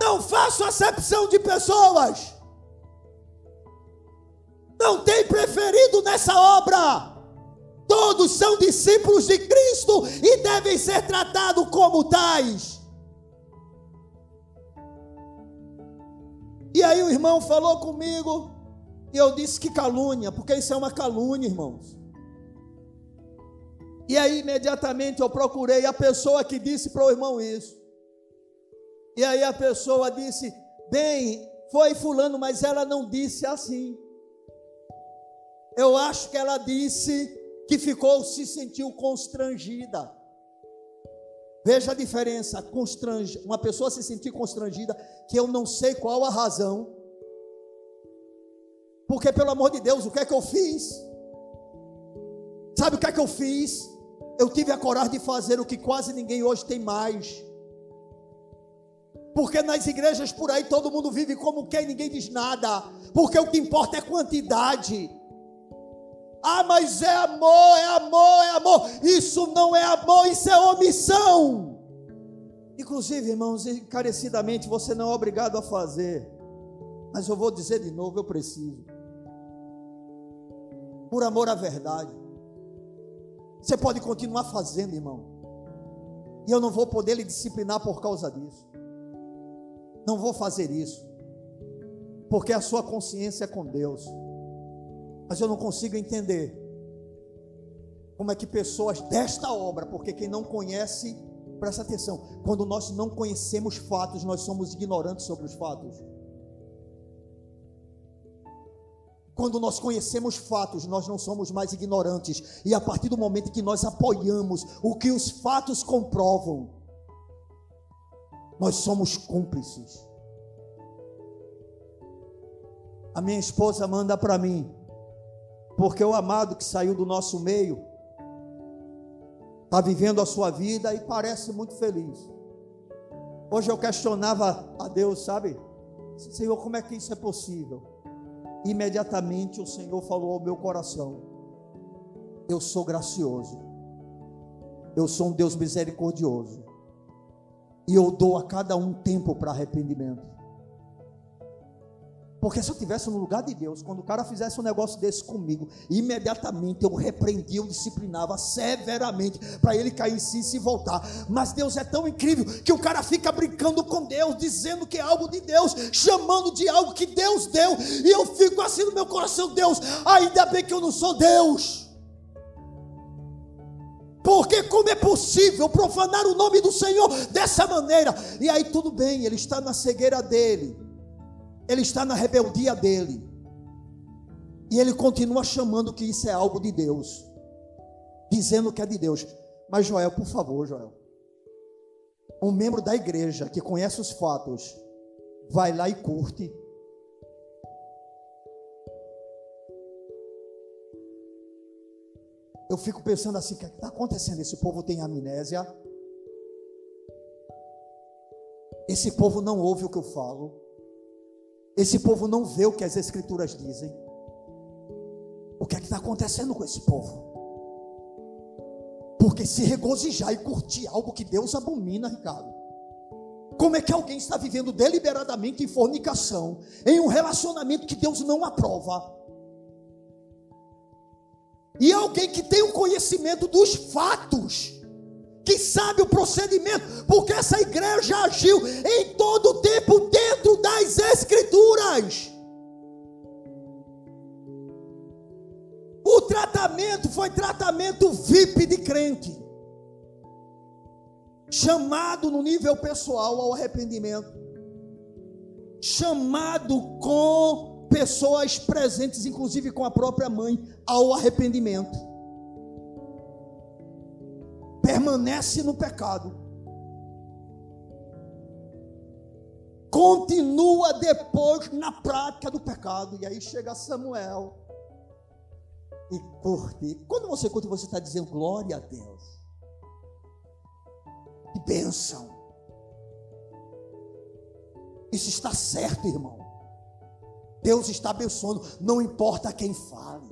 Não faço acepção de pessoas não tem preferido nessa obra. Todos são discípulos de Cristo e devem ser tratados como tais. E aí o irmão falou comigo e eu disse que calúnia, porque isso é uma calúnia, irmãos. E aí imediatamente eu procurei a pessoa que disse para o irmão isso. E aí a pessoa disse: "Bem, foi fulano, mas ela não disse assim". Eu acho que ela disse que ficou, se sentiu constrangida. Veja a diferença, constrange, uma pessoa se sentir constrangida, que eu não sei qual a razão. Porque, pelo amor de Deus, o que é que eu fiz? Sabe o que é que eu fiz? Eu tive a coragem de fazer o que quase ninguém hoje tem mais. Porque nas igrejas por aí todo mundo vive como quem ninguém diz nada. Porque o que importa é quantidade. Ah, mas é amor, é amor, é amor. Isso não é amor, isso é omissão. Inclusive, irmãos, encarecidamente você não é obrigado a fazer. Mas eu vou dizer de novo, eu preciso. Por amor à verdade. Você pode continuar fazendo, irmão. E eu não vou poder lhe disciplinar por causa disso. Não vou fazer isso. Porque a sua consciência é com Deus. Mas eu não consigo entender como é que pessoas desta obra, porque quem não conhece, presta atenção, quando nós não conhecemos fatos, nós somos ignorantes sobre os fatos. Quando nós conhecemos fatos, nós não somos mais ignorantes. E a partir do momento que nós apoiamos o que os fatos comprovam, nós somos cúmplices. A minha esposa manda para mim, porque o amado que saiu do nosso meio está vivendo a sua vida e parece muito feliz. Hoje eu questionava a Deus, sabe? Senhor, como é que isso é possível? Imediatamente o Senhor falou ao meu coração: Eu sou gracioso, eu sou um Deus misericordioso, e eu dou a cada um tempo para arrependimento. Porque se eu tivesse no lugar de Deus, quando o cara fizesse um negócio desse comigo, imediatamente eu repreendia, eu disciplinava severamente para ele cair em si e se voltar. Mas Deus é tão incrível que o cara fica brincando com Deus, dizendo que é algo de Deus, chamando de algo que Deus deu, e eu fico assim no meu coração, Deus, ainda bem que eu não sou Deus. Porque como é possível profanar o nome do Senhor dessa maneira? E aí tudo bem, ele está na cegueira dele ele está na rebeldia dele. E ele continua chamando que isso é algo de Deus. Dizendo que é de Deus. Mas Joel, por favor, Joel. Um membro da igreja que conhece os fatos, vai lá e curte. Eu fico pensando assim: o que é está acontecendo? Esse povo tem amnésia. Esse povo não ouve o que eu falo. Esse povo não vê o que as Escrituras dizem. O que é que está acontecendo com esse povo? Porque se regozijar e curtir algo que Deus abomina, Ricardo. Como é que alguém está vivendo deliberadamente em fornicação, em um relacionamento que Deus não aprova? E alguém que tem o conhecimento dos fatos, que sabe o procedimento, porque essa igreja agiu em todo o tempo dentro das Escrituras. O tratamento foi tratamento VIP de crente, chamado no nível pessoal ao arrependimento, chamado com pessoas presentes, inclusive com a própria mãe, ao arrependimento permanece no pecado, continua depois na prática do pecado, e aí chega Samuel e curte. Quando você curte, você está dizendo glória a Deus, que bênção. Isso está certo, irmão. Deus está abençoando, não importa quem fale,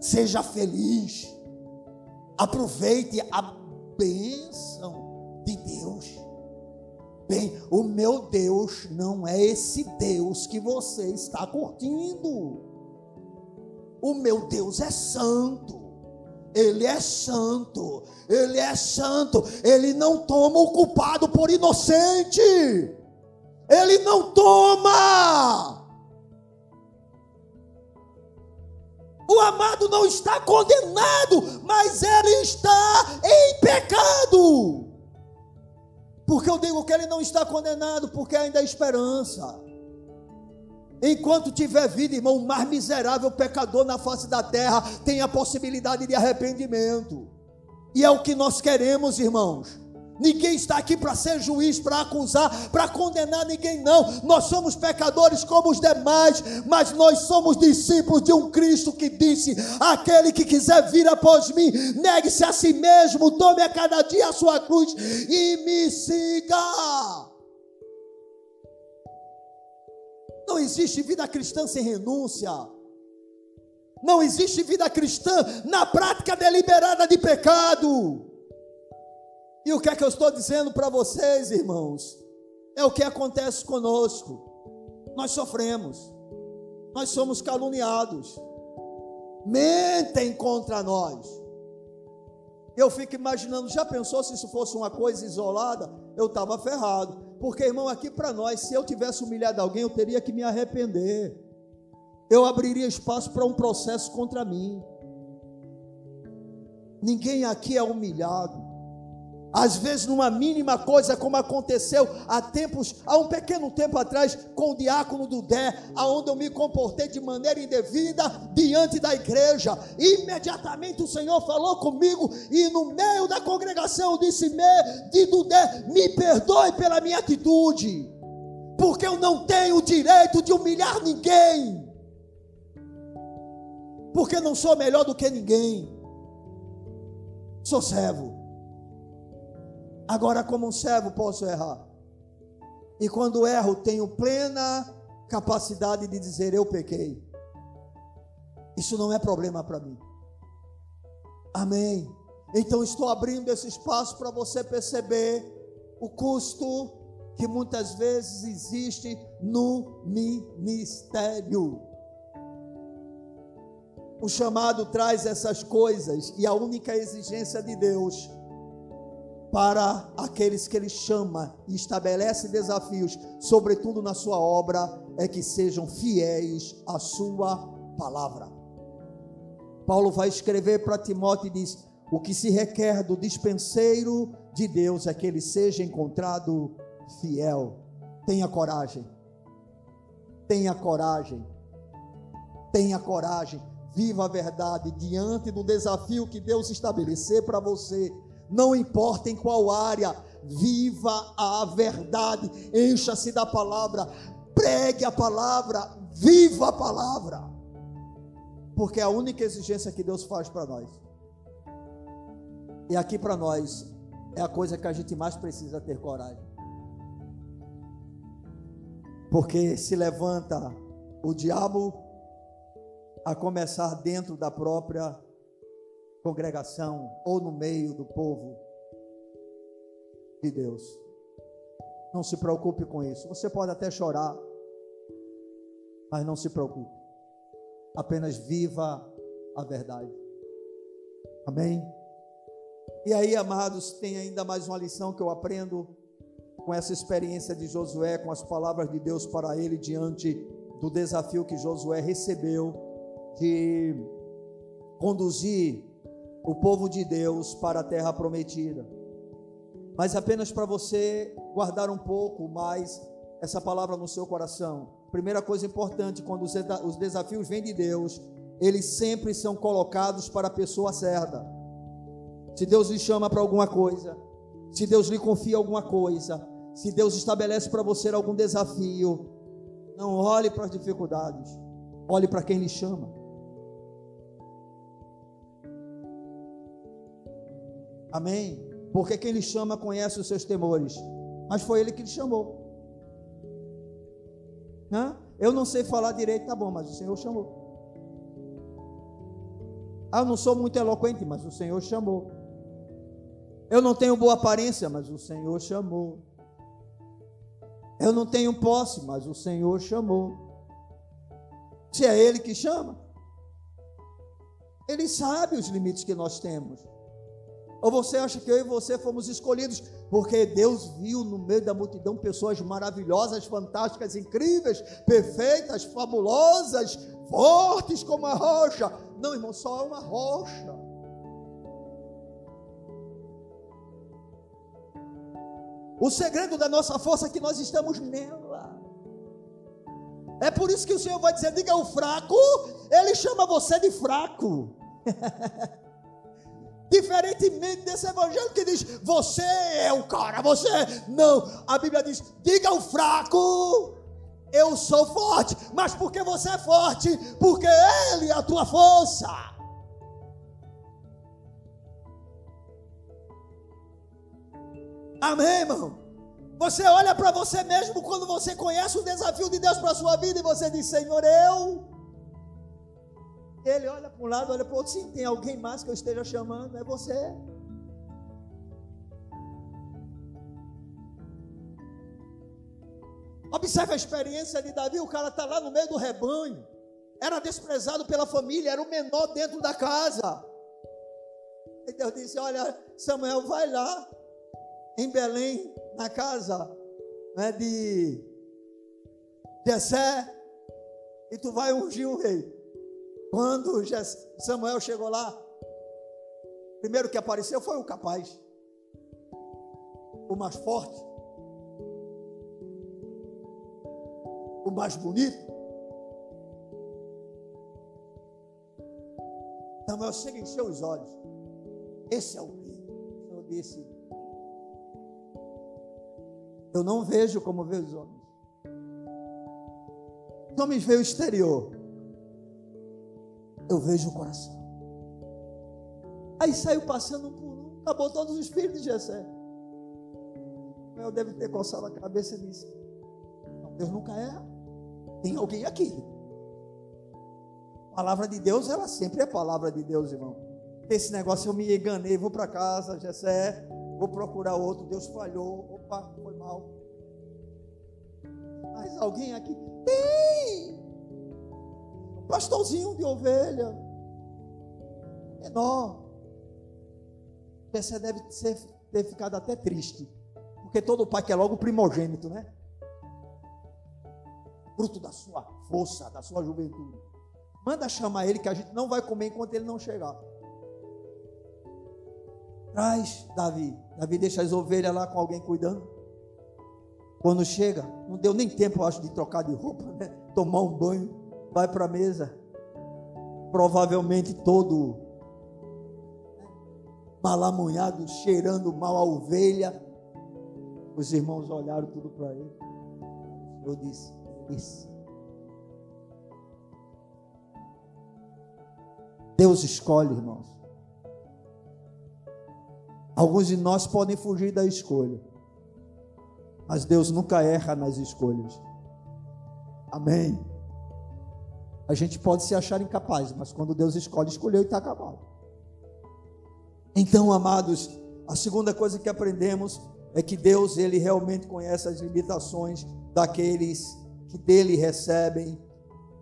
seja feliz. Aproveite a bênção de Deus. Bem, o meu Deus não é esse Deus que você está curtindo. O meu Deus é santo. Ele é santo. Ele é santo. Ele não toma o culpado por inocente. Ele não toma. O amado não está condenado, mas ele está em pecado. Porque eu digo que ele não está condenado, porque ainda há esperança. Enquanto tiver vida, irmão, o mais miserável pecador na face da terra tem a possibilidade de arrependimento. E é o que nós queremos, irmãos. Ninguém está aqui para ser juiz, para acusar, para condenar ninguém, não. Nós somos pecadores como os demais, mas nós somos discípulos de um Cristo que disse: aquele que quiser vir após mim, negue-se a si mesmo, tome a cada dia a sua cruz e me siga. Não existe vida cristã sem renúncia. Não existe vida cristã na prática deliberada de pecado. E o que é que eu estou dizendo para vocês, irmãos? É o que acontece conosco. Nós sofremos, nós somos caluniados, mentem contra nós, Eu fico imaginando, já pensou se isso fosse uma coisa isolada? Eu estava ferrado. Porque, irmão, aqui para nós, se eu tivesse humilhado alguém, eu teria que me arrepender. Eu abriria espaço para um processo contra mim. Ninguém aqui é humilhado. Às vezes, numa mínima coisa, como aconteceu há tempos, há um pequeno tempo atrás, com o diácono do Dé, aonde eu me comportei de maneira indevida diante da igreja. Imediatamente o Senhor falou comigo, e no meio da congregação disse: me, de Dudé, me perdoe pela minha atitude, porque eu não tenho o direito de humilhar ninguém, porque não sou melhor do que ninguém, sou servo. Agora, como um servo, posso errar. E quando erro, tenho plena capacidade de dizer: Eu pequei. Isso não é problema para mim. Amém. Então, estou abrindo esse espaço para você perceber o custo que muitas vezes existe no ministério. O chamado traz essas coisas e a única exigência de Deus para aqueles que ele chama e estabelece desafios, sobretudo na sua obra, é que sejam fiéis à sua palavra. Paulo vai escrever para Timóteo e diz: O que se requer do dispenseiro de Deus é que ele seja encontrado fiel. Tenha coragem. Tenha coragem. Tenha coragem. Viva a verdade diante do desafio que Deus estabelecer para você não importa em qual área, viva a verdade, encha-se da palavra, pregue a palavra, viva a palavra, porque é a única exigência que Deus faz para nós. E aqui para nós é a coisa que a gente mais precisa ter coragem. Porque se levanta o diabo a começar dentro da própria congregação ou no meio do povo de Deus. Não se preocupe com isso. Você pode até chorar, mas não se preocupe. Apenas viva a verdade. Amém? E aí, amados, tem ainda mais uma lição que eu aprendo com essa experiência de Josué, com as palavras de Deus para ele diante do desafio que Josué recebeu de conduzir o povo de Deus para a terra prometida. Mas apenas para você guardar um pouco mais essa palavra no seu coração. Primeira coisa importante, quando os desafios vêm de Deus, eles sempre são colocados para a pessoa certa. Se Deus lhe chama para alguma coisa, se Deus lhe confia alguma coisa, se Deus estabelece para você algum desafio, não olhe para as dificuldades, olhe para quem lhe chama. Amém? Porque quem lhe chama conhece os seus temores. Mas foi ele que lhe chamou. Hã? Eu não sei falar direito, tá bom, mas o Senhor chamou. Ah, eu não sou muito eloquente, mas o Senhor chamou. Eu não tenho boa aparência, mas o Senhor chamou. Eu não tenho posse, mas o Senhor chamou. Se é Ele que chama, Ele sabe os limites que nós temos. Ou você acha que eu e você fomos escolhidos porque Deus viu no meio da multidão pessoas maravilhosas, fantásticas, incríveis, perfeitas, fabulosas, fortes como a rocha? Não, irmão, só é uma rocha. O segredo da nossa força é que nós estamos nela. É por isso que o Senhor vai dizer: diga o fraco, Ele chama você de fraco. Diferentemente desse evangelho que diz, você é o cara, você. Não, a Bíblia diz, diga ao fraco, eu sou forte. Mas porque você é forte? Porque Ele é a tua força. Amém, irmão? Você olha para você mesmo quando você conhece o desafio de Deus para a sua vida e você diz: Senhor, eu ele olha para um lado, olha para o outro, sim, tem alguém mais que eu esteja chamando, é você. Observe a experiência de Davi, o cara está lá no meio do rebanho, era desprezado pela família, era o menor dentro da casa. E Deus disse: Olha, Samuel, vai lá em Belém, na casa né, de Jessé, e tu vai ungir o rei. Quando Samuel chegou lá, primeiro que apareceu foi o capaz, o mais forte, o mais bonito. Samuel chega e encheu os olhos. Esse é o rei. Senhor disse: Eu não vejo como vê os homens. Os homens veem o exterior. Eu vejo o coração. Aí saiu passando um por um, acabou todos os filhos de Jessé. Eu deve ter coçado a cabeça e disse: Não, Deus nunca erra. Tem alguém aqui. A palavra de Deus, ela sempre é palavra de Deus, irmão. Esse negócio eu me enganei, vou para casa, Jessé, vou procurar outro, Deus falhou, opa, foi mal. Mas alguém aqui tem pastorzinho de ovelha, menor. Jessé deve ser, ter ficado até triste, porque todo pai quer logo o primogênito, né? Fruto da sua força, da sua juventude. Manda chamar ele que a gente não vai comer enquanto ele não chegar. Traz Davi. Davi deixa as ovelhas lá com alguém cuidando. Quando chega, não deu nem tempo, eu acho, de trocar de roupa, né? Tomar um banho, vai para a mesa. Provavelmente todo malamunhado, cheirando mal a ovelha. Os irmãos olharam tudo para ele. Eu disse: Esse Deus escolhe, irmãos. Alguns de nós podem fugir da escolha, mas Deus nunca erra nas escolhas. Amém. A gente pode se achar incapaz, mas quando Deus escolhe, escolheu e está acabado. Então, amados, a segunda coisa que aprendemos é que Deus, Ele realmente conhece as limitações daqueles que dele recebem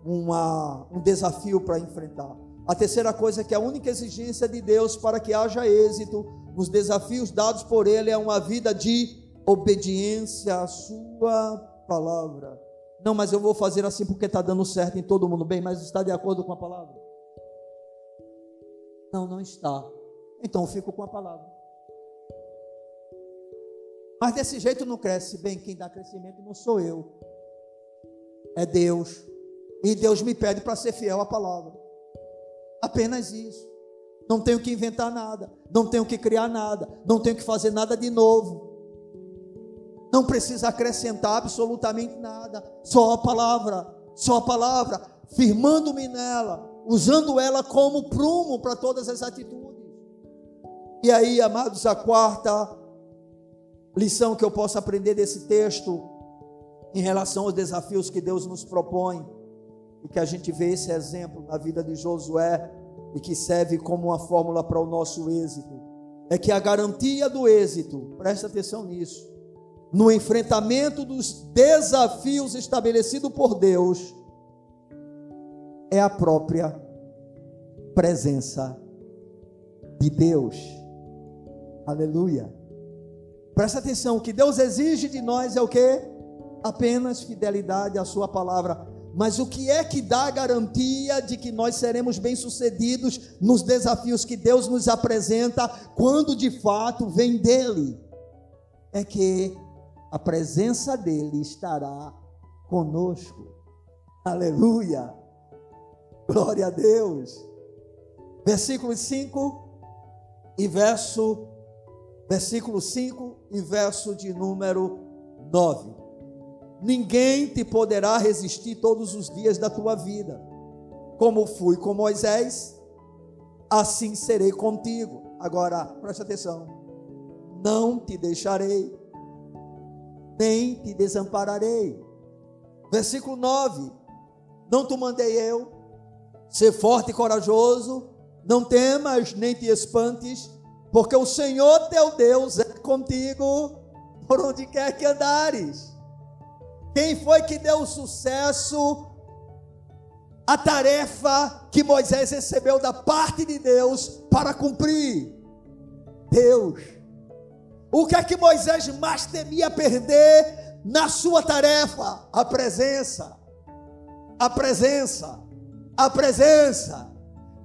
uma, um desafio para enfrentar. A terceira coisa é que a única exigência de Deus para que haja êxito nos desafios dados por Ele é uma vida de obediência à Sua palavra. Não, mas eu vou fazer assim porque está dando certo em todo mundo. Bem, mas está de acordo com a palavra? Não, não está. Então eu fico com a palavra. Mas desse jeito não cresce. Bem, quem dá crescimento não sou eu, é Deus. E Deus me pede para ser fiel à palavra. Apenas isso. Não tenho que inventar nada, não tenho que criar nada, não tenho que fazer nada de novo. Não precisa acrescentar absolutamente nada, só a palavra, só a palavra, firmando-me nela, usando ela como prumo para todas as atitudes. E aí, amados, a quarta lição que eu posso aprender desse texto em relação aos desafios que Deus nos propõe e que a gente vê esse exemplo na vida de Josué e que serve como uma fórmula para o nosso êxito. É que a garantia do êxito, presta atenção nisso, no enfrentamento dos desafios estabelecidos por Deus, é a própria presença de Deus. Aleluia. Presta atenção, o que Deus exige de nós é o que? Apenas fidelidade à sua palavra. Mas o que é que dá a garantia de que nós seremos bem-sucedidos nos desafios que Deus nos apresenta quando de fato vem dele? É que a presença dele estará conosco. Aleluia! Glória a Deus. Versículo 5 e verso versículo 5 e verso de número 9 ninguém te poderá resistir todos os dias da tua vida. Como fui com Moisés, assim serei contigo. Agora, preste atenção: não te deixarei, nem te desampararei. Versículo 9: Não te mandei eu, ser forte e corajoso, não temas nem te espantes, porque o Senhor teu Deus é contigo por onde quer que andares. Quem foi que deu sucesso à tarefa que Moisés recebeu da parte de Deus para cumprir? Deus. O que é que Moisés mais temia perder na sua tarefa? A presença. A presença. A presença.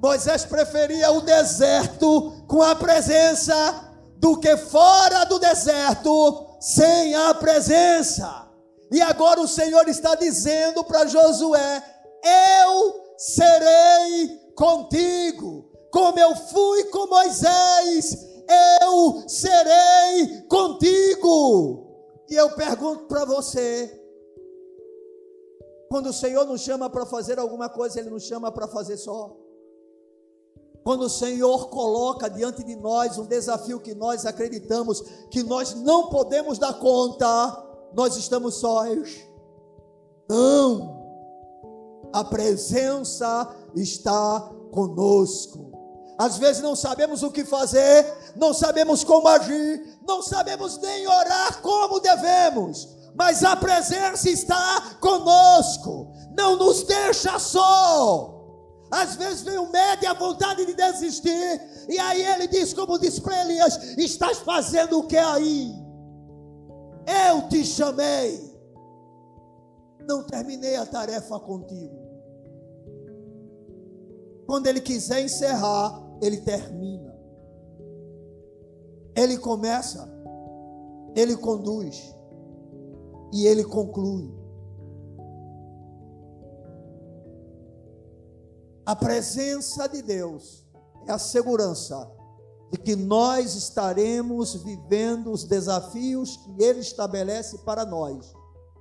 Moisés preferia o deserto com a presença do que fora do deserto sem a presença. E agora o Senhor está dizendo para Josué: Eu serei contigo, como eu fui com Moisés, eu serei contigo. E eu pergunto para você: quando o Senhor nos chama para fazer alguma coisa, Ele nos chama para fazer só. Quando o Senhor coloca diante de nós um desafio que nós acreditamos que nós não podemos dar conta, nós estamos sós. Não. A presença está conosco. Às vezes não sabemos o que fazer, não sabemos como agir, não sabemos nem orar como devemos, mas a presença está conosco, não nos deixa só. Às vezes vem o medo e a vontade de desistir. E aí ele diz, como disse para Elias: Estás fazendo o que aí? Eu te chamei. Não terminei a tarefa contigo. Quando ele quiser encerrar, ele termina. Ele começa, ele conduz e ele conclui. A presença de Deus é a segurança de que nós estaremos vivendo os desafios que Ele estabelece para nós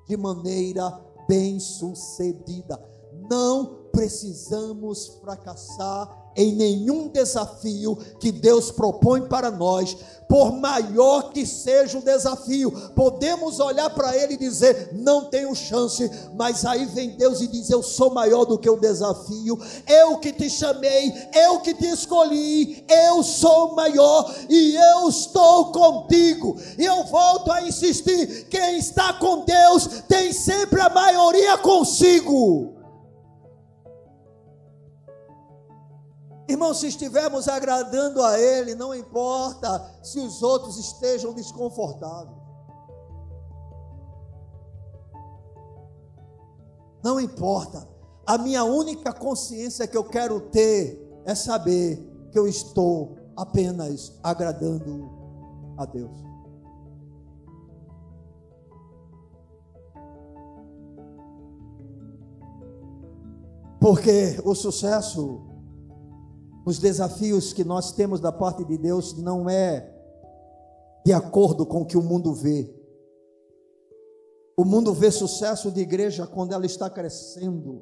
de maneira bem-sucedida. Não precisamos fracassar em nenhum desafio que Deus propõe para nós, por maior que seja o desafio, podemos olhar para ele e dizer: não tenho chance, mas aí vem Deus e diz: eu sou maior do que o desafio, eu que te chamei, eu que te escolhi, eu sou maior e eu estou contigo. E eu volto a insistir: quem está com Deus tem sempre a maioria consigo. Irmão, se estivermos agradando a Ele, não importa se os outros estejam desconfortáveis. Não importa. A minha única consciência que eu quero ter é saber que eu estou apenas agradando a Deus. Porque o sucesso os desafios que nós temos da parte de Deus não é de acordo com o que o mundo vê. O mundo vê sucesso de igreja quando ela está crescendo,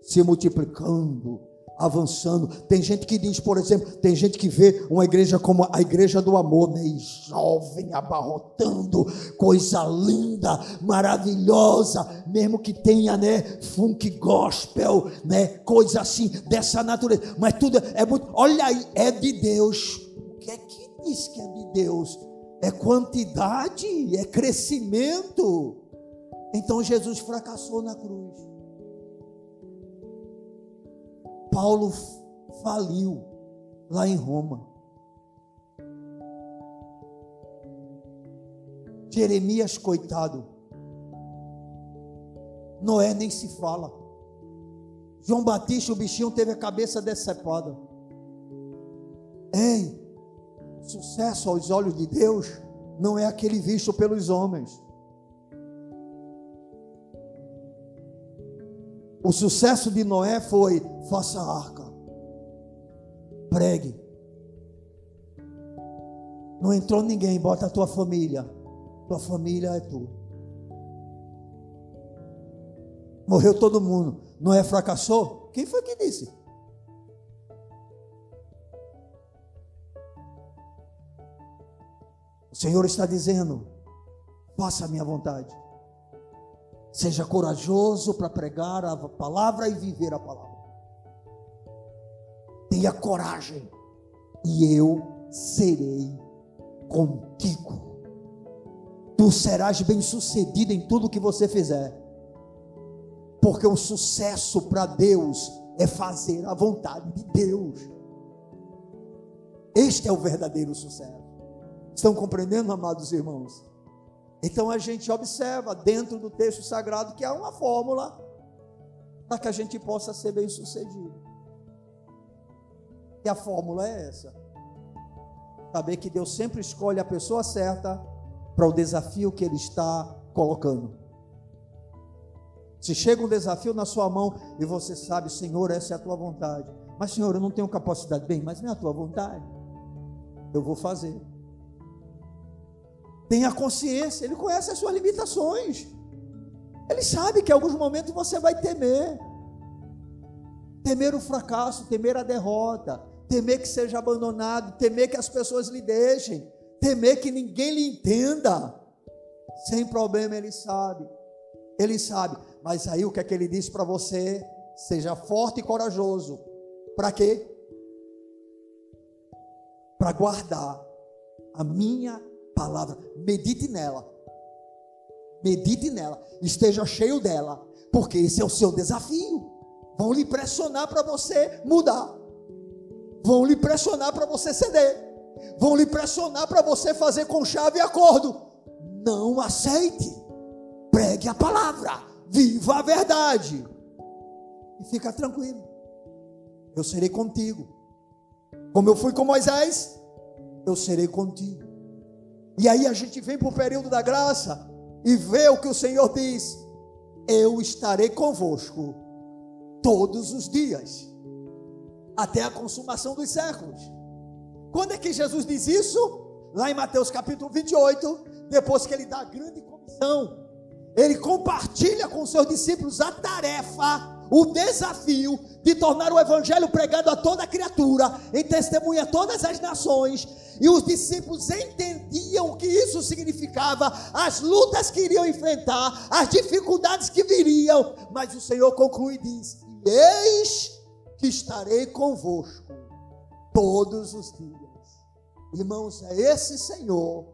se multiplicando, avançando. Tem gente que diz, por exemplo, tem gente que vê uma igreja como a igreja do amor, né? E jovem, abarrotando, coisa linda, maravilhosa, mesmo que tenha, né, funk gospel, né, coisa assim dessa natureza. Mas tudo é muito, olha aí, é de Deus. O que é que diz que é de Deus? É quantidade, é crescimento. Então Jesus fracassou na cruz. Paulo faliu lá em Roma. Jeremias, coitado. Noé nem se fala. João Batista, o bichinho, teve a cabeça decepada. Ei, sucesso aos olhos de Deus não é aquele visto pelos homens. O sucesso de Noé foi: faça arca, pregue. Não entrou ninguém, bota a tua família. Tua família é tu. Morreu todo mundo. Noé fracassou? Quem foi que disse? O Senhor está dizendo: faça a minha vontade. Seja corajoso para pregar a palavra e viver a palavra. Tenha coragem, e eu serei contigo. Tu serás bem-sucedido em tudo que você fizer, porque o sucesso para Deus é fazer a vontade de Deus. Este é o verdadeiro sucesso. Estão compreendendo, amados irmãos? Então a gente observa dentro do texto sagrado que há uma fórmula para que a gente possa ser bem sucedido. E a fórmula é essa: saber que Deus sempre escolhe a pessoa certa para o desafio que Ele está colocando. Se chega um desafio na sua mão e você sabe, Senhor, essa é a tua vontade. Mas, Senhor, eu não tenho capacidade. Bem, mas não é a tua vontade. Eu vou fazer. Tenha consciência, Ele conhece as suas limitações. Ele sabe que em alguns momentos você vai temer. Temer o fracasso, temer a derrota, temer que seja abandonado, temer que as pessoas lhe deixem, temer que ninguém lhe entenda. Sem problema, Ele sabe. Ele sabe. Mas aí o que é que ele diz para você? Seja forte e corajoso. Para quê? Para guardar a minha palavra. Medite nela. Medite nela. Esteja cheio dela. Porque esse é o seu desafio. Vão lhe pressionar para você mudar. Vão lhe pressionar para você ceder. Vão lhe pressionar para você fazer com chave e acordo. Não aceite. Pregue a palavra viva a verdade. E fica tranquilo. Eu serei contigo. Como eu fui com Moisés, eu serei contigo. E aí a gente vem para o período da graça e vê o que o Senhor diz: Eu estarei convosco todos os dias, até a consumação dos séculos. Quando é que Jesus diz isso? Lá em Mateus capítulo 28, depois que ele dá a grande comissão ele compartilha com seus discípulos a tarefa, o desafio de tornar o evangelho pregado a toda criatura, em testemunha a todas as nações. E os discípulos entendiam o que isso significava, as lutas que iriam enfrentar, as dificuldades que viriam. Mas o Senhor conclui e diz: Eis que estarei convosco todos os dias. Irmãos, é esse Senhor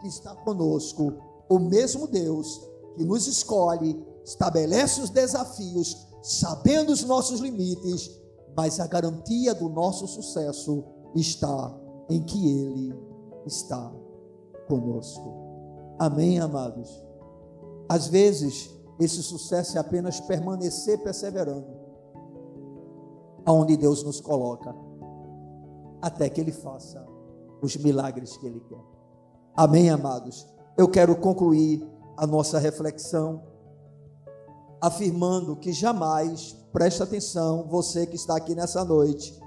que está conosco, o mesmo Deus que nos escolhe, estabelece os desafios, sabendo os nossos limites, mas a garantia do nosso sucesso está em que Ele está conosco. Amém, amados? Às vezes, esse sucesso é apenas permanecer perseverando, aonde Deus nos coloca, até que Ele faça os milagres que Ele quer. Amém, amados? Eu quero concluir a nossa reflexão, afirmando que jamais, presta atenção, você que está aqui nessa noite,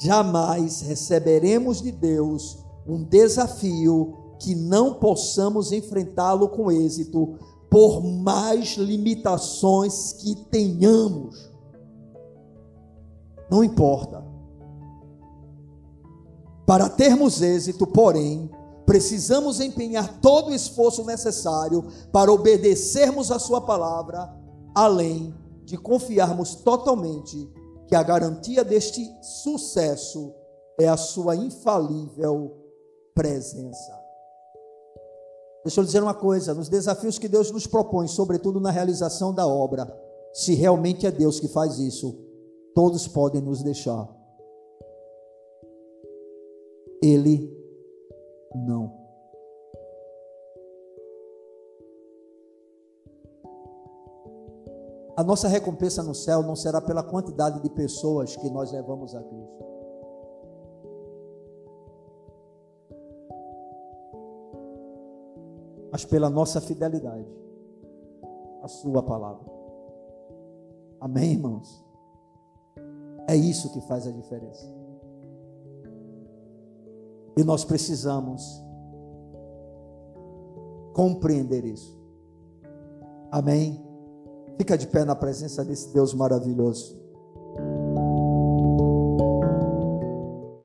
jamais receberemos de Deus um desafio que não possamos enfrentá-lo com êxito, por mais limitações que tenhamos. Não importa. Para termos êxito, porém, precisamos empenhar todo o esforço necessário para obedecermos a Sua palavra, além de confiarmos totalmente que a garantia deste sucesso é a Sua infalível presença. Deixa eu dizer uma coisa: nos desafios que Deus nos propõe, sobretudo na realização da obra, se realmente é Deus que faz isso, todos podem nos deixar. Ele não. A nossa recompensa no céu não será pela quantidade de pessoas que nós levamos a Cristo. Mas pela nossa fidelidade à Sua palavra. Amém, irmãos? É isso que faz a diferença. E nós precisamos compreender isso. Amém? Fica de pé na presença desse Deus maravilhoso.